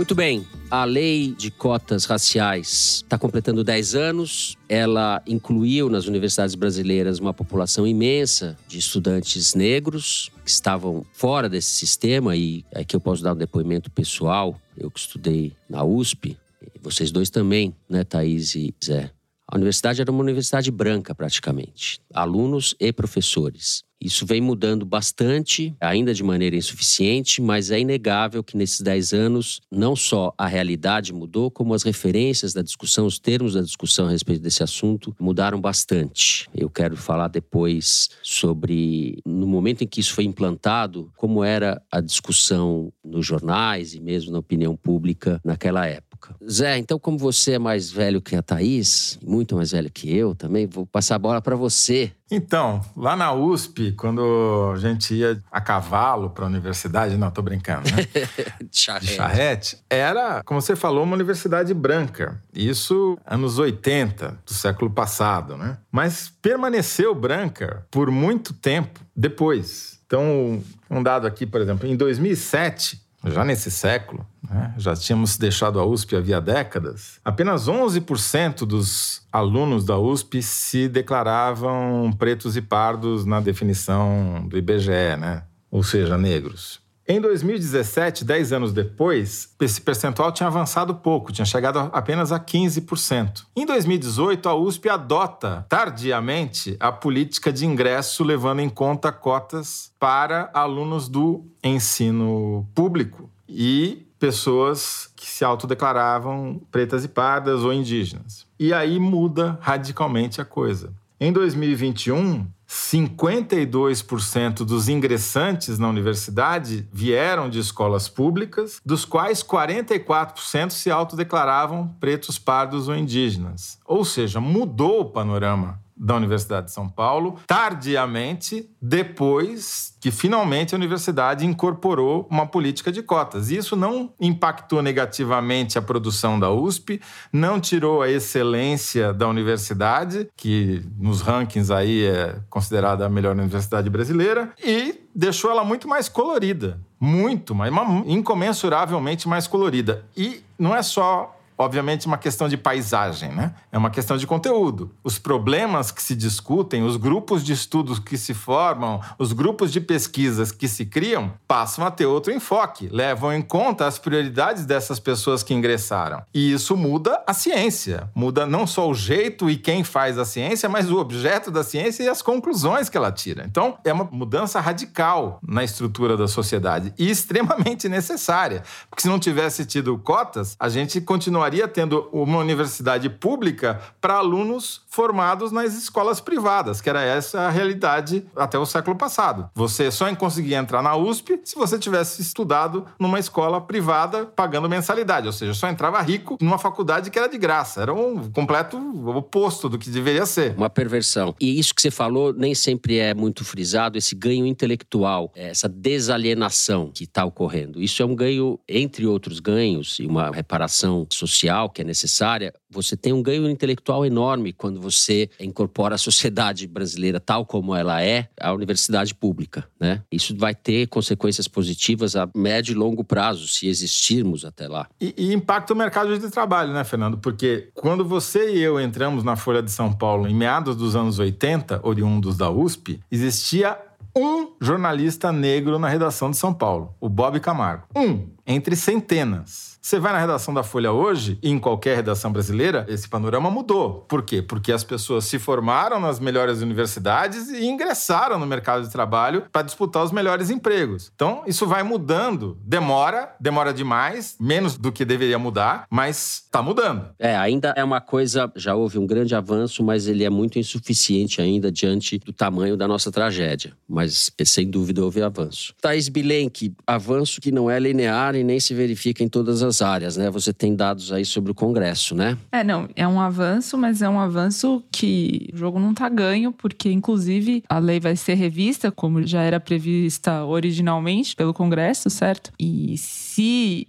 Muito bem. A lei de cotas raciais está completando 10 anos. Ela incluiu nas universidades brasileiras uma população imensa de estudantes negros que estavam fora desse sistema. E aqui eu posso dar um depoimento pessoal. Eu que estudei na USP, vocês dois também, né, Thaís e Zé? A universidade era uma universidade branca, praticamente. Alunos e professores. Isso vem mudando bastante, ainda de maneira insuficiente, mas é inegável que nesses 10 anos não só a realidade mudou, como as referências da discussão, os termos da discussão a respeito desse assunto mudaram bastante. Eu quero falar depois sobre, no momento em que isso foi implantado, como era a discussão nos jornais e mesmo na opinião pública naquela época época. Zé, então como você é mais velho que a Thaís, muito mais velho que eu também, vou passar a bola para você. Então, lá na USP, quando a gente ia a cavalo para a universidade, não, tô brincando, né? De charrete. De charrete, era, como você falou, uma universidade branca. Isso anos 80 do século passado, né? Mas permaneceu branca por muito tempo depois. Então, um dado aqui, por exemplo, em 2007, já nesse século, né, já tínhamos deixado a USP havia décadas, apenas 11% dos alunos da USP se declaravam pretos e pardos na definição do IBGE, né? ou seja, negros. Em 2017, 10 anos depois, esse percentual tinha avançado pouco, tinha chegado apenas a 15%. Em 2018, a USP adota tardiamente a política de ingresso levando em conta cotas para alunos do ensino público e pessoas que se autodeclaravam pretas e pardas ou indígenas. E aí muda radicalmente a coisa. Em 2021, 52% dos ingressantes na universidade vieram de escolas públicas, dos quais 44% se autodeclaravam pretos, pardos ou indígenas. Ou seja, mudou o panorama da Universidade de São Paulo, tardiamente, depois que finalmente a universidade incorporou uma política de cotas. Isso não impactou negativamente a produção da USP, não tirou a excelência da universidade, que nos rankings aí é considerada a melhor universidade brasileira, e deixou ela muito mais colorida. Muito mais, incomensuravelmente mais colorida. E não é só obviamente, uma questão de paisagem, né? É uma questão de conteúdo. Os problemas que se discutem, os grupos de estudos que se formam, os grupos de pesquisas que se criam, passam a ter outro enfoque, levam em conta as prioridades dessas pessoas que ingressaram. E isso muda a ciência, muda não só o jeito e quem faz a ciência, mas o objeto da ciência e as conclusões que ela tira. Então, é uma mudança radical na estrutura da sociedade e extremamente necessária, porque se não tivesse tido cotas, a gente continuaria continuaria tendo uma universidade pública para alunos formados nas escolas privadas, que era essa a realidade até o século passado. Você só conseguia entrar na USP se você tivesse estudado numa escola privada pagando mensalidade, ou seja, só entrava rico numa faculdade que era de graça. Era um completo oposto do que deveria ser. Uma perversão. E isso que você falou nem sempre é muito frisado, esse ganho intelectual, essa desalienação que está ocorrendo. Isso é um ganho, entre outros ganhos, e uma reparação social social que é necessária, você tem um ganho intelectual enorme quando você incorpora a sociedade brasileira tal como ela é à universidade pública, né? Isso vai ter consequências positivas a médio e longo prazo, se existirmos até lá. E, e impacta o mercado de trabalho, né, Fernando? Porque quando você e eu entramos na Folha de São Paulo em meados dos anos 80, oriundos da USP, existia um jornalista negro na redação de São Paulo, o Bob Camargo. Um, entre centenas. Você vai na redação da Folha hoje, e em qualquer redação brasileira, esse panorama mudou. Por quê? Porque as pessoas se formaram nas melhores universidades e ingressaram no mercado de trabalho para disputar os melhores empregos. Então, isso vai mudando. Demora, demora demais, menos do que deveria mudar, mas está mudando. É, ainda é uma coisa, já houve um grande avanço, mas ele é muito insuficiente ainda diante do tamanho da nossa tragédia. Mas, sem dúvida, houve avanço. Thaís Bilenque, avanço que não é linear e nem se verifica em todas as áreas, né? Você tem dados aí sobre o Congresso, né? É, não, é um avanço, mas é um avanço que o jogo não tá ganho, porque inclusive a lei vai ser revista, como já era prevista originalmente pelo Congresso, certo? E se,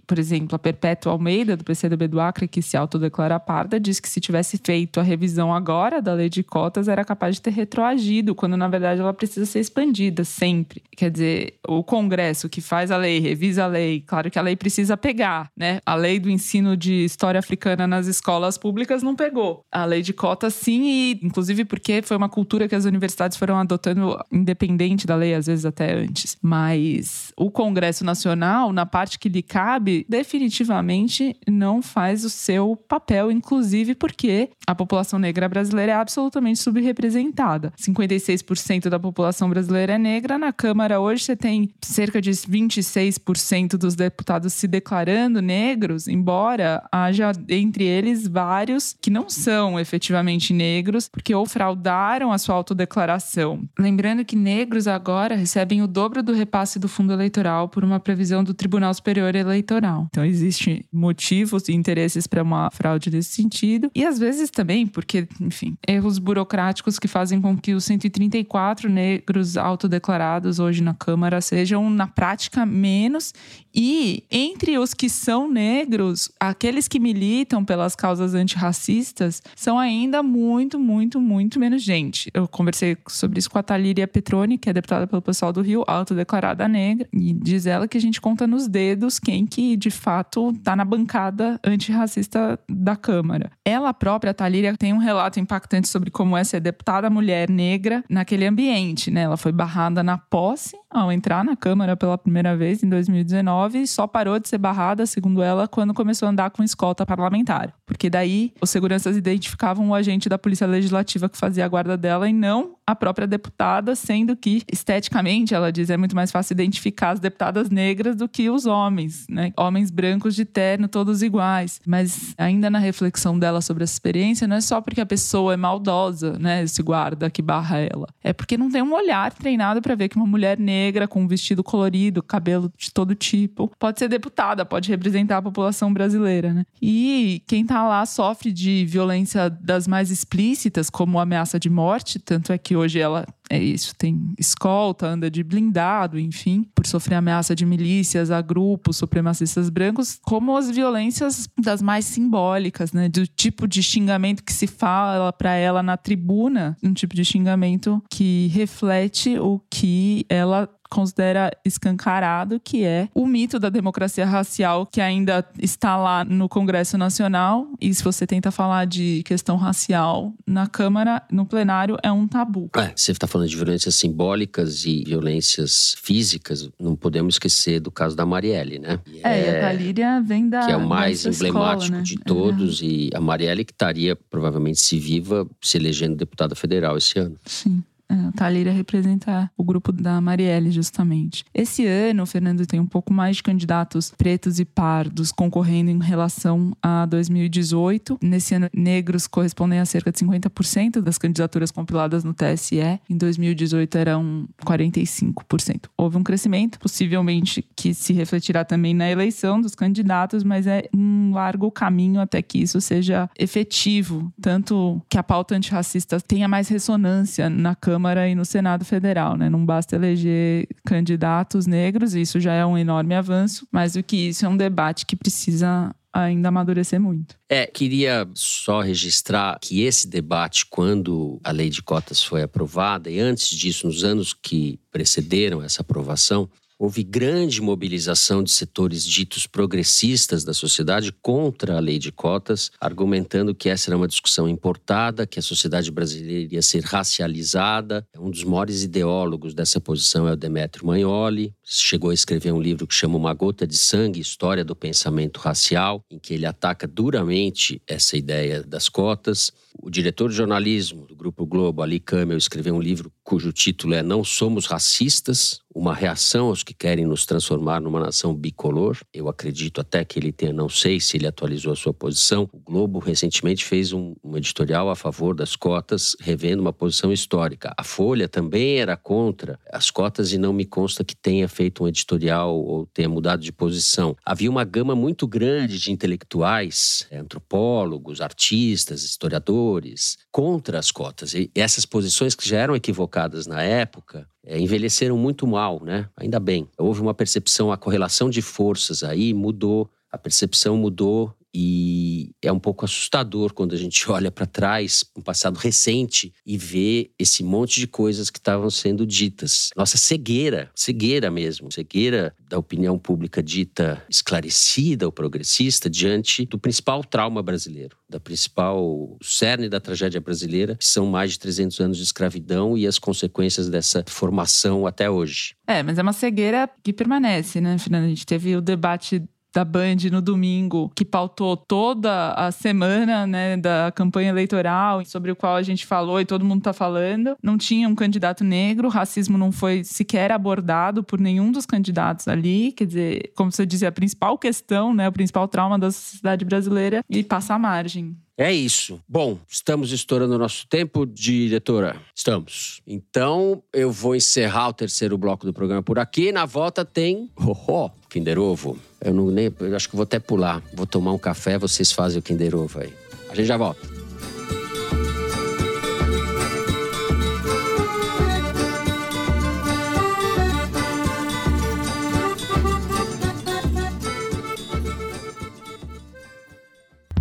por exemplo, a Perpétua Almeida, do PCdoB do Acre, que se autodeclara parda, diz que se tivesse feito a revisão agora da lei de cotas, era capaz de ter retroagido, quando na verdade ela precisa ser expandida sempre. Quer dizer, o Congresso que faz a lei, revisa a lei, claro que a lei precisa pegar, né? A lei do ensino de história africana nas escolas públicas não pegou. A lei de cotas, sim, e inclusive porque foi uma cultura que as universidades foram adotando independente da lei, às vezes até antes. Mas o Congresso Nacional, na parte que cabe, definitivamente não faz o seu papel, inclusive porque a população negra brasileira é absolutamente subrepresentada. 56% da população brasileira é negra. Na Câmara hoje você tem cerca de 26% dos deputados se declarando negros, embora haja entre eles vários que não são efetivamente negros, porque ou fraudaram a sua autodeclaração. Lembrando que negros agora recebem o dobro do repasse do fundo eleitoral por uma previsão do Tribunal Superior Eleitoral. Então existem motivos e interesses para uma fraude nesse sentido, e às vezes também porque, enfim, erros burocráticos que fazem com que os 134 negros autodeclarados hoje na Câmara sejam na prática menos e entre os que são negros, aqueles que militam pelas causas antirracistas são ainda muito, muito, muito menos gente. Eu conversei sobre isso com a Talíria Petroni, que é deputada pelo pessoal do Rio, autodeclarada negra, e diz ela que a gente conta nos dedos quem que de fato está na bancada antirracista da Câmara. Ela própria, a Talíria, tem um relato impactante sobre como é ser deputada mulher negra naquele ambiente, né? Ela foi barrada na posse ao entrar na Câmara pela primeira vez em 2019 e só parou de ser barrada, segundo ela, quando começou a andar com escolta parlamentar. Porque daí os seguranças identificavam o agente da Polícia Legislativa que fazia a guarda dela e não a própria deputada, sendo que esteticamente, ela diz, é muito mais fácil identificar as deputadas negras do que os homens, né? Homens brancos de terno, todos iguais. Mas ainda na reflexão dela sobre essa experiência, não é só porque a pessoa é maldosa, né? Esse guarda que barra ela. É porque não tem um olhar treinado para ver que uma mulher negra com um vestido colorido, cabelo de todo tipo, pode ser deputada, pode representar a população brasileira, né? E quem tá lá sofre de violência das mais explícitas, como ameaça de morte, tanto é que hoje ela é isso, tem escolta, anda de blindado, enfim, por sofrer ameaça de milícias a grupos supremacistas brancos, como as violências das mais simbólicas, né, do tipo de xingamento que se fala para ela na tribuna, um tipo de xingamento que reflete o que ela considera escancarado, que é o mito da democracia racial que ainda está lá no Congresso Nacional. E se você tenta falar de questão racial na Câmara, no plenário, é um tabu. É, você está falando de violências simbólicas e violências físicas, não podemos esquecer do caso da Marielle, né? É, é, e a Talíria vem da. Que é o mais emblemático escola, né? de todos. É. E a Marielle, que estaria provavelmente se viva, se elegendo deputada federal esse ano. Sim. É, a Thalíria representa o grupo da Marielle, justamente. Esse ano, Fernando tem um pouco mais de candidatos pretos e pardos concorrendo em relação a 2018. Nesse ano, negros correspondem a cerca de 50% das candidaturas compiladas no TSE. Em 2018, eram 45%. Houve um crescimento, possivelmente que se refletirá também na eleição dos candidatos, mas é um largo caminho até que isso seja efetivo. Tanto que a pauta antirracista tenha mais ressonância na Câmara Câmara e no Senado Federal, né? Não basta eleger candidatos negros, isso já é um enorme avanço, mas o que isso é um debate que precisa ainda amadurecer muito. É, queria só registrar que esse debate, quando a lei de cotas foi aprovada, e antes disso, nos anos que precederam essa aprovação, Houve grande mobilização de setores ditos progressistas da sociedade contra a lei de cotas, argumentando que essa era uma discussão importada, que a sociedade brasileira iria ser racializada. Um dos maiores ideólogos dessa posição é o Demetrio Magnoli. Chegou a escrever um livro que chama Uma Gota de Sangue, História do Pensamento Racial, em que ele ataca duramente essa ideia das cotas. O diretor de jornalismo do Grupo Globo, Ali Camel, escreveu um livro cujo título é Não Somos Racistas, uma reação aos que querem nos transformar numa nação bicolor. Eu acredito até que ele tenha, não sei se ele atualizou a sua posição. O Globo recentemente fez um, um editorial a favor das cotas, revendo uma posição histórica. A Folha também era contra as cotas e não me consta que tenha feito um editorial ou tenha mudado de posição. Havia uma gama muito grande de intelectuais, antropólogos, artistas, historiadores, contra as cotas. E essas posições que já eram equivocadas na época é, envelheceram muito mal, né? Ainda bem. Houve uma percepção, a correlação de forças aí mudou, a percepção mudou e é um pouco assustador quando a gente olha para trás, um passado recente, e vê esse monte de coisas que estavam sendo ditas. Nossa cegueira, cegueira mesmo, cegueira da opinião pública dita esclarecida ou progressista diante do principal trauma brasileiro, da principal cerne da tragédia brasileira, que são mais de 300 anos de escravidão e as consequências dessa formação até hoje. É, mas é uma cegueira que permanece, né, Fernanda? A gente teve o debate da Band no domingo, que pautou toda a semana né, da campanha eleitoral, sobre o qual a gente falou e todo mundo está falando. Não tinha um candidato negro, o racismo não foi sequer abordado por nenhum dos candidatos ali. Quer dizer, como você dizia, a principal questão, né, o principal trauma da sociedade brasileira, e passa a margem. É isso. Bom, estamos estourando o nosso tempo, diretora. Estamos. Então, eu vou encerrar o terceiro bloco do programa por aqui. Na volta tem. Oh, oh, Kinder Ovo. Eu não nem. Eu acho que vou até pular. Vou tomar um café, vocês fazem o Kinder Ovo aí. A gente já volta.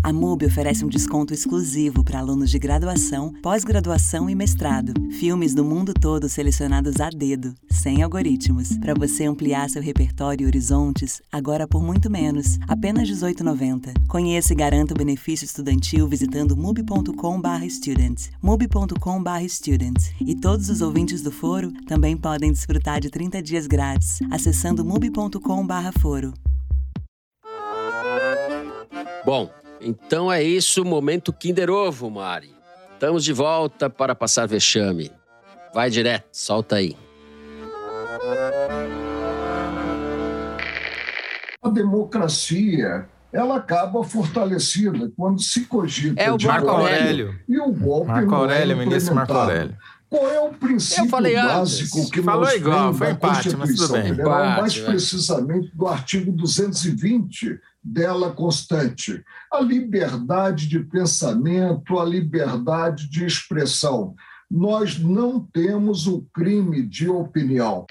A MUBI oferece um desconto exclusivo para alunos de graduação, pós-graduação e mestrado. Filmes do mundo todo selecionados a dedo, sem algoritmos, para você ampliar seu repertório e horizontes, agora por muito menos, apenas R$ 18,90. Conheça e garanta o benefício estudantil visitando mubi.com/student. mubi.com/student. E todos os ouvintes do Foro também podem desfrutar de 30 dias grátis acessando mubi.com/foro. Bom, então é isso, momento Kinder Ovo, Mari. Estamos de volta para passar vexame. Vai direto, solta aí. A democracia ela acaba fortalecida quando se cogita É o de Marco Aurélio. e o golpe Marco não Aurélio, é ministro Marco. Aurélio. Qual é o princípio falei antes. básico que Falou nós igual, temos foi da empate, mas tudo Constituição bem. Federal, Empate, mais né? precisamente do artigo 220 dela constante? A liberdade de pensamento, a liberdade de expressão. Nós não temos o crime de opinião.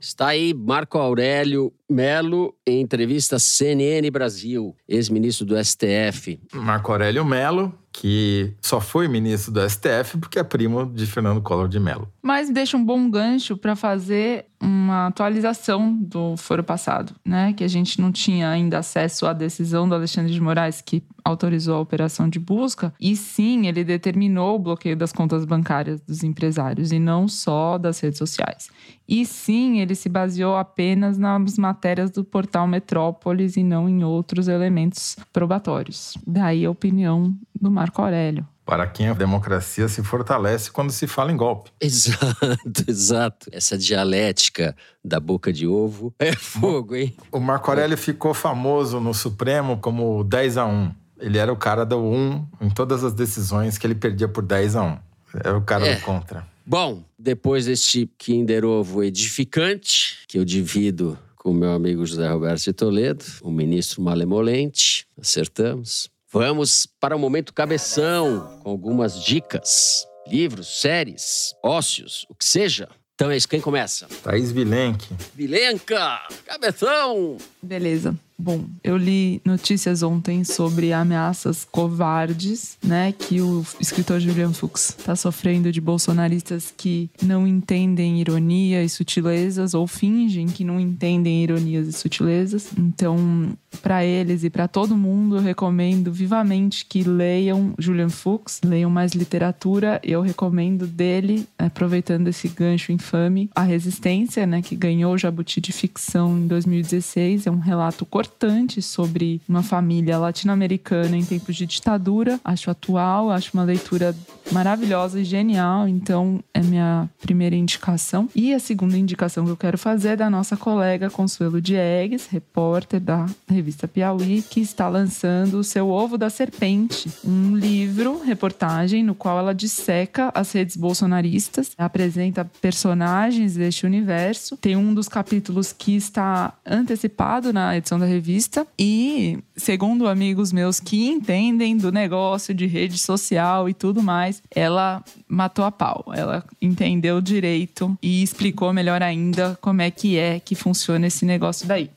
Está aí Marco Aurélio Melo em entrevista CNN Brasil, ex-ministro do STF. Marco Aurélio Melo, que só foi ministro do STF porque é primo de Fernando Collor de Mello. Mas deixa um bom gancho para fazer uma atualização do foro passado, né? Que a gente não tinha ainda acesso à decisão do Alexandre de Moraes que autorizou a operação de busca, e sim, ele determinou o bloqueio das contas bancárias dos empresários e não só das redes sociais. E sim, ele se baseou apenas nas matérias do portal Metrópolis e não em outros elementos probatórios. Daí a opinião do Marco Aurélio. Para quem a democracia se fortalece quando se fala em golpe. Exato, exato. Essa dialética da boca de ovo é fogo, hein? O Marco Aurélio ficou famoso no Supremo como 10 a 1. Ele era o cara do 1 em todas as decisões que ele perdia por 10 a 1. Era o cara É. do contra. Bom, depois deste Kinder Ovo edificante, que eu divido com o meu amigo José Roberto de Toledo, o ministro malemolente, acertamos. Vamos para o momento cabeção, com algumas dicas. Livros, séries, ócios, o que seja. Então é isso, quem começa? Thaís Bilenque. Vilenca, cabeção! Beleza. Bom, eu li notícias ontem sobre ameaças covardes, né, que o escritor Julian Fuchs está sofrendo de bolsonaristas que não entendem ironia e sutilezas ou fingem que não entendem ironias e sutilezas. Então, para eles e para todo mundo, eu recomendo vivamente que leiam Julian Fuchs, leiam mais literatura. Eu recomendo dele, aproveitando esse gancho infame, A Resistência, né, que ganhou o Jabuti de ficção em 2016. É um relato importante sobre uma família latino-americana em tempos de ditadura. Acho atual, acho uma leitura maravilhosa e genial. Então, é minha primeira indicação. E a segunda indicação que eu quero fazer é da nossa colega Consuelo Diegues, repórter da revista Piauí, que está lançando o seu Ovo da Serpente, um livro, reportagem, no qual ela disseca as redes bolsonaristas, apresenta personagens deste universo. Tem um dos capítulos que está antecipado na edição da revista e, segundo amigos meus que entendem do negócio de rede social e tudo mais, ela matou a pau. Ela entendeu direito e explicou melhor ainda como é que é que funciona esse negócio daí.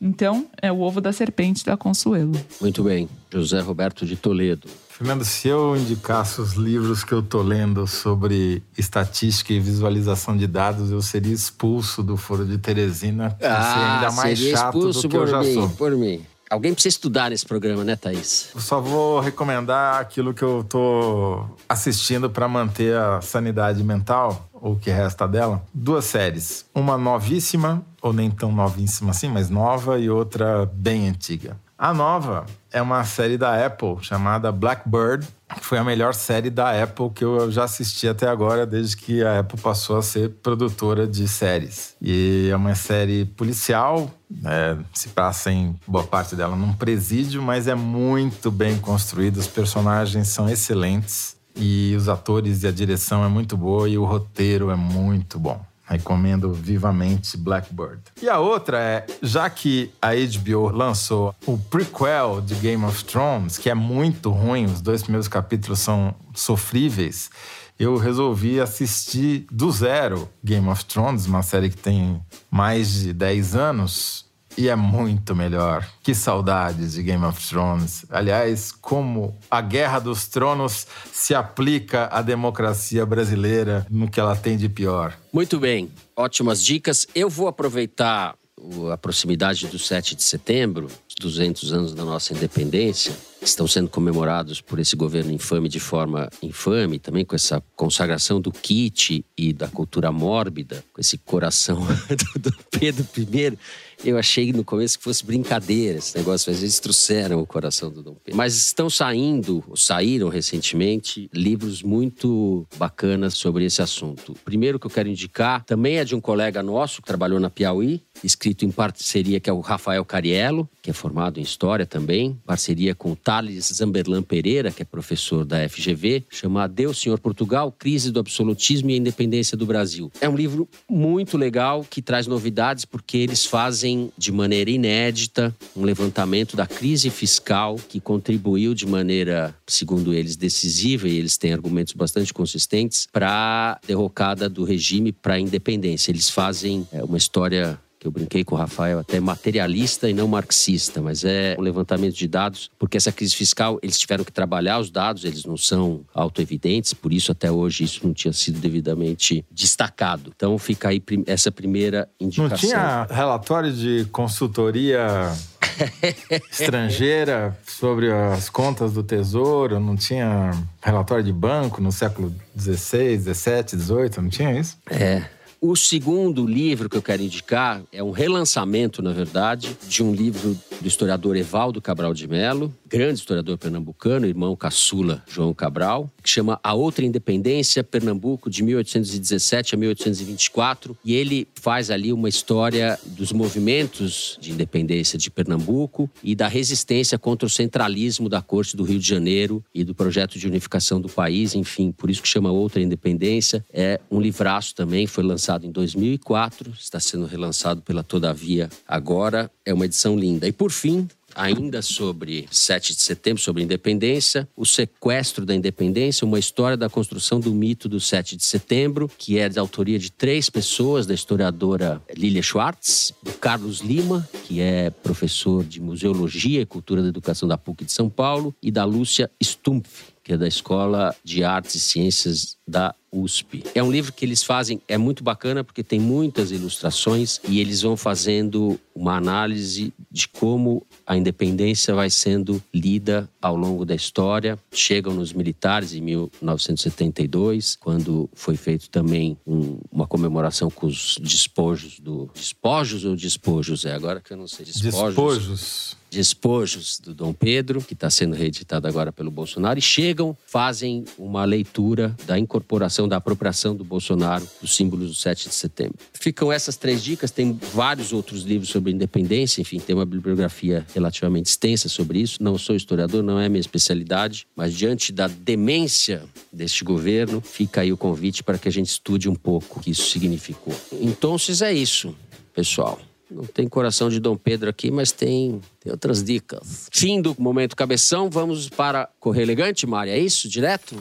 Então, é o ovo da serpente da Consuelo. Muito bem. José Roberto de Toledo. Fernando, se eu indicasse os livros que eu tô lendo sobre estatística e visualização de dados, eu seria expulso do Foro de Teresina. Ah, ainda mais chato do que eu já mim, sou. Por mim. Alguém precisa estudar nesse programa, né, Thaís? Eu só vou recomendar aquilo que eu tô assistindo para manter a sanidade mental, ou o que resta dela. Duas séries. Uma novíssima, ou nem tão novíssima assim, mas nova, e outra bem antiga. A nova é uma série da Apple chamada Blackbird, que foi a melhor série da Apple que eu já assisti até agora, desde que a Apple passou a ser produtora de séries. E é uma série policial, é, se passa em boa parte dela num presídio, mas é muito bem construída, os personagens são excelentes. E os atores e a direção é muito boa e o roteiro é muito bom. Recomendo vivamente Blackbird. E a outra é, já que a HBO lançou o prequel de Game of Thrones, que é muito ruim, os dois primeiros capítulos são sofríveis, eu resolvi assistir do zero Game of Thrones, uma série que tem mais de 10 anos, e é muito melhor. Que saudades de Game of Thrones. Aliás, como a Guerra dos Tronos se aplica à democracia brasileira no que ela tem de pior. Muito bem, ótimas dicas. Eu vou aproveitar a proximidade do 7 de setembro, os 200 anos da nossa independência, estão sendo comemorados por esse governo infame de forma infame, também com essa consagração do kit e da cultura mórbida, com esse coração do, Pedro I. Eu achei no começo que fosse brincadeira esse negócio, mas eles trouxeram o coração do Dom Pedro. Mas estão saindo, saíram recentemente, livros muito bacanas sobre esse assunto. O primeiro que eu quero indicar também é de um colega nosso que trabalhou na Piauí, escrito em parceria, que é o Rafael Cariello, que é formado em História também, parceria com o Thales Zamberlan Pereira, que é professor da FGV, chama Adeus Senhor Portugal, Crise do Absolutismo e a Independência do Brasil. É um livro muito legal, que traz novidades, porque eles fazem de maneira inédita um levantamento da crise fiscal que contribuiu de maneira, segundo eles, decisiva, e eles têm argumentos bastante consistentes, para a derrocada do regime para a independência. Eles fazem é, uma história que eu brinquei com o Rafael, até materialista e não marxista, mas é um levantamento de dados, porque essa crise fiscal, eles tiveram que trabalhar os dados, eles não são autoevidentes, por isso até hoje isso não tinha sido devidamente destacado. Então fica aí essa primeira indicação. Não tinha relatório de consultoria estrangeira sobre as contas do Tesouro, não tinha relatório de banco no século XVI, XVII, XVIII, não tinha isso? É. O segundo livro que eu quero indicar é um relançamento, na verdade, de um livro do historiador Evaldo Cabral de Melo, grande historiador pernambucano, irmão caçula João Cabral, que chama A Outra Independência, Pernambuco, de 1817 a 1824. E ele faz ali uma história dos movimentos de independência de Pernambuco e da resistência contra o centralismo da Corte do Rio de Janeiro e do projeto de unificação do país. Enfim, por isso que chama Outra Independência. É um livraço também, foi lançado em 2004, está sendo relançado pela Todavia agora. É uma edição linda. E por fim, ainda sobre 7 de setembro, sobre independência, o sequestro da independência, uma história da construção do mito do 7 de setembro, que é de autoria de três pessoas, da historiadora Lilia Schwartz, do Carlos Lima, que é professor de Museologia e Cultura da Educação da PUC de São Paulo, e da Lúcia Stumpf, que é da Escola de Artes e Ciências da USP. É um livro que eles fazem, é muito bacana porque tem muitas ilustrações e eles vão fazendo uma análise de como a independência vai sendo lida ao longo da história. Chegam nos militares em 1972, quando foi feito também um, uma comemoração com os despojos do despojos ou despojos é agora que eu não sei despojos. Despojos despojos do Dom Pedro, que está sendo reeditado agora pelo Bolsonaro, e chegam, fazem uma leitura da incorporação, da apropriação do Bolsonaro dos símbolos do 7 de setembro. Ficam essas três dicas, tem vários outros livros sobre independência, enfim, tem uma bibliografia relativamente extensa sobre isso. Não sou historiador, não é minha especialidade, mas diante da demência deste governo, fica aí o convite para que a gente estude um pouco o que isso significou. Então, é isso, pessoal. Não tem coração de Dom Pedro aqui, mas tem, tem outras dicas. Fim do momento cabeção, vamos para Correio Elegante, Mária, é isso? Direto?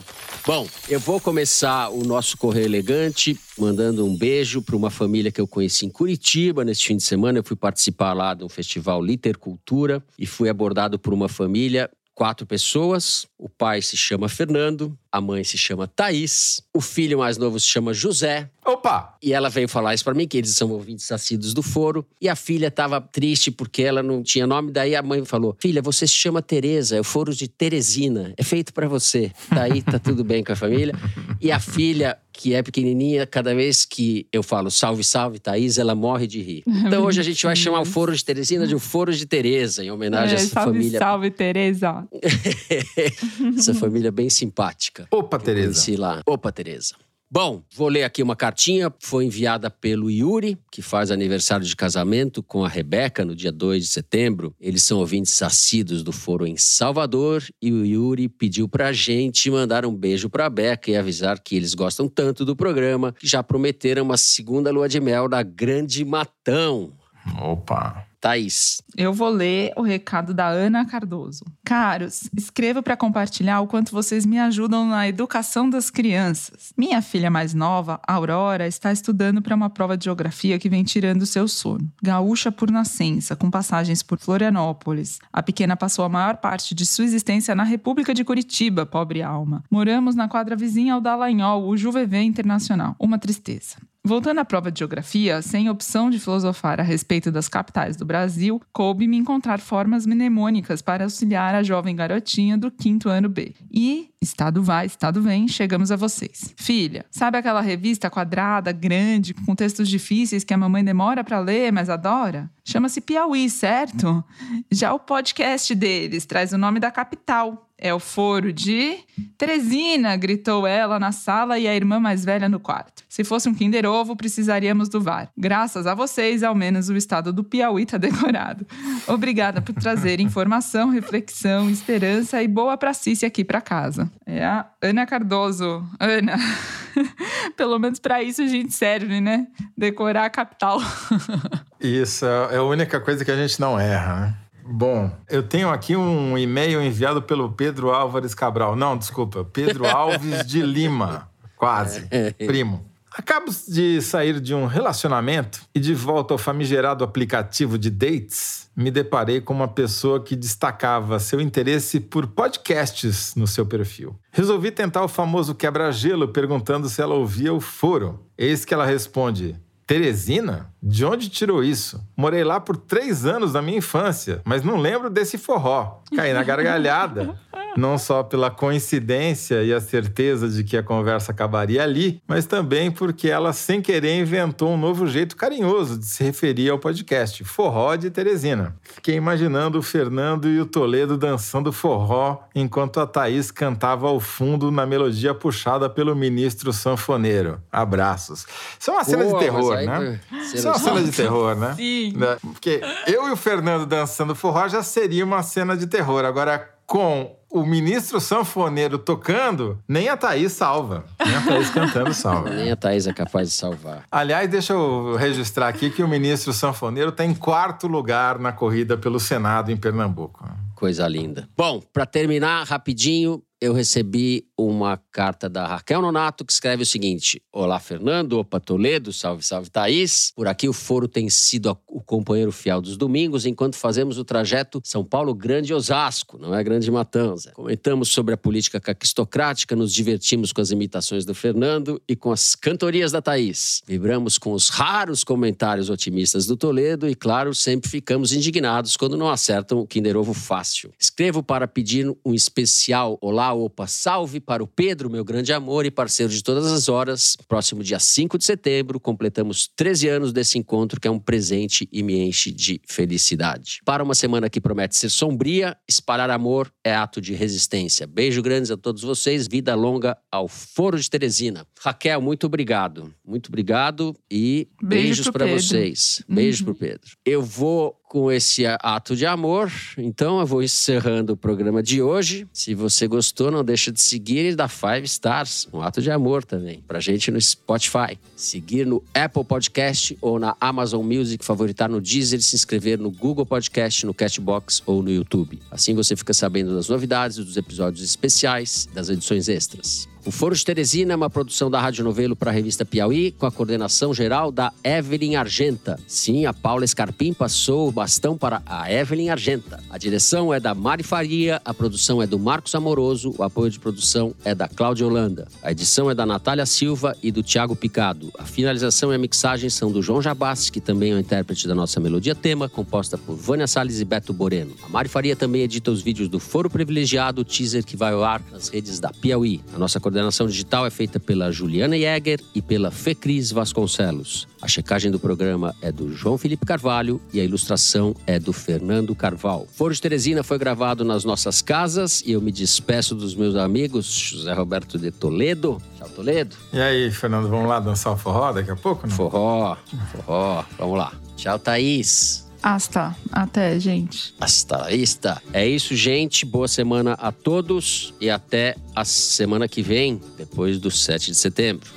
Bom, eu vou começar o nosso Correio Elegante mandando um beijo para uma família que eu conheci em Curitiba neste fim de semana. Eu fui participar lá de um festival Litercultura e fui abordado por uma família quatro pessoas. O pai se chama Fernando, a mãe se chama Thaís, o filho mais novo se chama José. Opa! E ela veio falar isso para mim, que eles são ouvintes assíduos do foro. E a filha estava triste porque ela não tinha nome. Daí a mãe falou: Filha, você se chama Tereza, é o foro de Teresina, é feito para você. Daí tá tudo bem com a família. E a filha, que é pequenininha, cada vez que eu falo salve, salve, Thaís, ela morre de rir. Então hoje a gente vai chamar o Foro de Teresina de o Foro de Tereza, em homenagem é, a essa salve, família. Salve, Tereza. essa família bem simpática. Opa, Tereza. lá. Opa, Tereza. Bom, vou ler aqui uma cartinha. Foi enviada pelo Yuri, que faz aniversário de casamento com a Rebeca no dia 2 de setembro. Eles são ouvintes assíduos do foro em Salvador e o Yuri pediu pra gente mandar um beijo pra Beca e avisar que eles gostam tanto do programa que já prometeram uma segunda lua de mel na Grande Matão. Opa! Thaís. Eu vou ler o recado da Ana Cardoso. Caros, escrevo para compartilhar o quanto vocês me ajudam na educação das crianças. Minha filha mais nova, Aurora, está estudando para uma prova de geografia que vem tirando seu sono. Gaúcha por nascença, com passagens por Florianópolis. A pequena passou a maior parte de sua existência na República de Curitiba, pobre alma. Moramos na quadra vizinha ao Dallagnol, o Juvevê Internacional. Uma tristeza. Voltando à prova de geografia, sem opção de filosofar a respeito das capitais do Brasil, coube-me encontrar formas mnemônicas para auxiliar a jovem garotinha do quinto ano B. E, estado vai, estado vem, chegamos a vocês. Filha, sabe aquela revista quadrada, grande, com textos difíceis que a mamãe demora para ler, mas adora? Chama-se Piauí, certo? Já o podcast deles traz o nome da capital, é o foro de Teresina, gritou ela na sala e a irmã mais velha no quarto. Se fosse um Kinder Ovo, precisaríamos do VAR. Graças a vocês, ao menos o estado do Piauí está decorado. Obrigada por trazer informação, reflexão, esperança e boa pracice aqui para casa. É a Ana Cardoso. Ana. Pelo menos para isso a gente serve, né? Decorar a capital. isso é a única coisa que a gente não erra, né? Bom, eu tenho aqui um e-mail enviado pelo Pedro Álvares Cabral. Não, desculpa, Pedro Alves de Lima. Quase. Primo. Acabo de sair de um relacionamento e de volta ao famigerado aplicativo de dates, me deparei com uma pessoa que destacava seu interesse por podcasts no seu perfil. Resolvi tentar o famoso quebra-gelo perguntando se ela ouvia o foro. Eis que ela responde: Teresina? De onde tirou isso? Morei lá por três anos da minha infância, mas não lembro desse forró. Caí na gargalhada. Não só pela coincidência e a certeza de que a conversa acabaria ali, mas também porque ela, sem querer, inventou um novo jeito carinhoso de se referir ao podcast, Forró de Teresina. Fiquei imaginando o Fernando e o Toledo dançando forró enquanto a Thaís cantava ao fundo na melodia puxada pelo ministro sanfoneiro. Abraços. Isso é uma cena de terror, né? Isso é uma cena de terror, né? Sim. Porque eu e o Fernando dançando forró já seria uma cena de terror. Agora, com o ministro sanfoneiro tocando, nem a Thaís salva. Nem a Thaís cantando salva. Nem a Thaís é capaz de salvar. Aliás, deixa eu registrar aqui que o ministro sanfoneiro está em quarto lugar na corrida pelo Senado em Pernambuco. Coisa linda. Bom, para terminar rapidinho, eu recebi uma carta da Raquel Nonato que escreve o seguinte: Olá, Fernando, opa, Toledo, salve, salve, Thaís. Por aqui o Foro tem sido o companheiro fiel dos domingos enquanto fazemos o trajeto São Paulo Grande Osasco, não é Grande Matanza. Comentamos sobre a política caquistocrática, nos divertimos com as imitações do Fernando e com as cantorias da Thaís. Vibramos com os raros comentários otimistas do Toledo e, claro, sempre ficamos indignados quando não acertam o Kinder Ovo fácil. Escrevo para pedir um especial Olá, opa, salve para o Pedro, meu grande amor e parceiro de todas as horas. Próximo dia 5 de setembro, completamos 13 anos desse encontro, que é um presente e me enche de felicidade. Para uma semana que promete ser sombria, espalhar amor é ato de resistência. Beijo grandes a todos vocês, vida longa ao Foro de Teresina. Raquel, muito obrigado. Muito obrigado e Beijo beijos para vocês. Beijos Uhum. pro Pedro. Eu vou com esse ato de amor, então eu vou encerrando o programa de hoje. Se você gostou, não deixa de seguir e dar five stars, um ato de amor também, pra gente no Spotify. Seguir no Apple Podcast ou na Amazon Music, favoritar no Deezer e se inscrever no Google Podcast, no Cashbox ou no YouTube. Assim você fica sabendo das novidades, dos episódios especiais, das edições extras. O Foro de Teresina é uma produção da Rádio Novelo para a revista Piauí, com a coordenação geral da Evelyn Argenta. Sim, a Paula Escarpim passou o bastão para a Evelyn Argenta. A direção é da Mari Faria, a produção é do Marcos Amoroso, o apoio de produção é da Cláudia Holanda. A edição é da Natália Silva e do Tiago Picado. A finalização e a mixagem são do João Jabassi, que também é o intérprete da nossa melodia tema, composta por Vânia Salles e Beto Boreno. A Mari Faria também edita os vídeos do Foro Privilegiado, teaser que vai ao ar nas redes da Piauí. A nossa coordenação digital é feita pela Juliana Jäger e pela Fecris Vasconcelos. A checagem do programa é do João Felipe Carvalho e a ilustração é do Fernando Carval. Foro de Teresina foi gravado nas nossas casas e eu me despeço dos meus amigos José Roberto de Toledo. Tchau, Toledo. E aí, Fernando, vamos lá dançar o forró daqui a pouco? Não? Forró, forró. Vamos lá. Tchau, Thaís. Hasta. Até, gente. Hasta la vista. É isso, gente. Boa semana a todos e até a semana que vem, depois do 7 de setembro.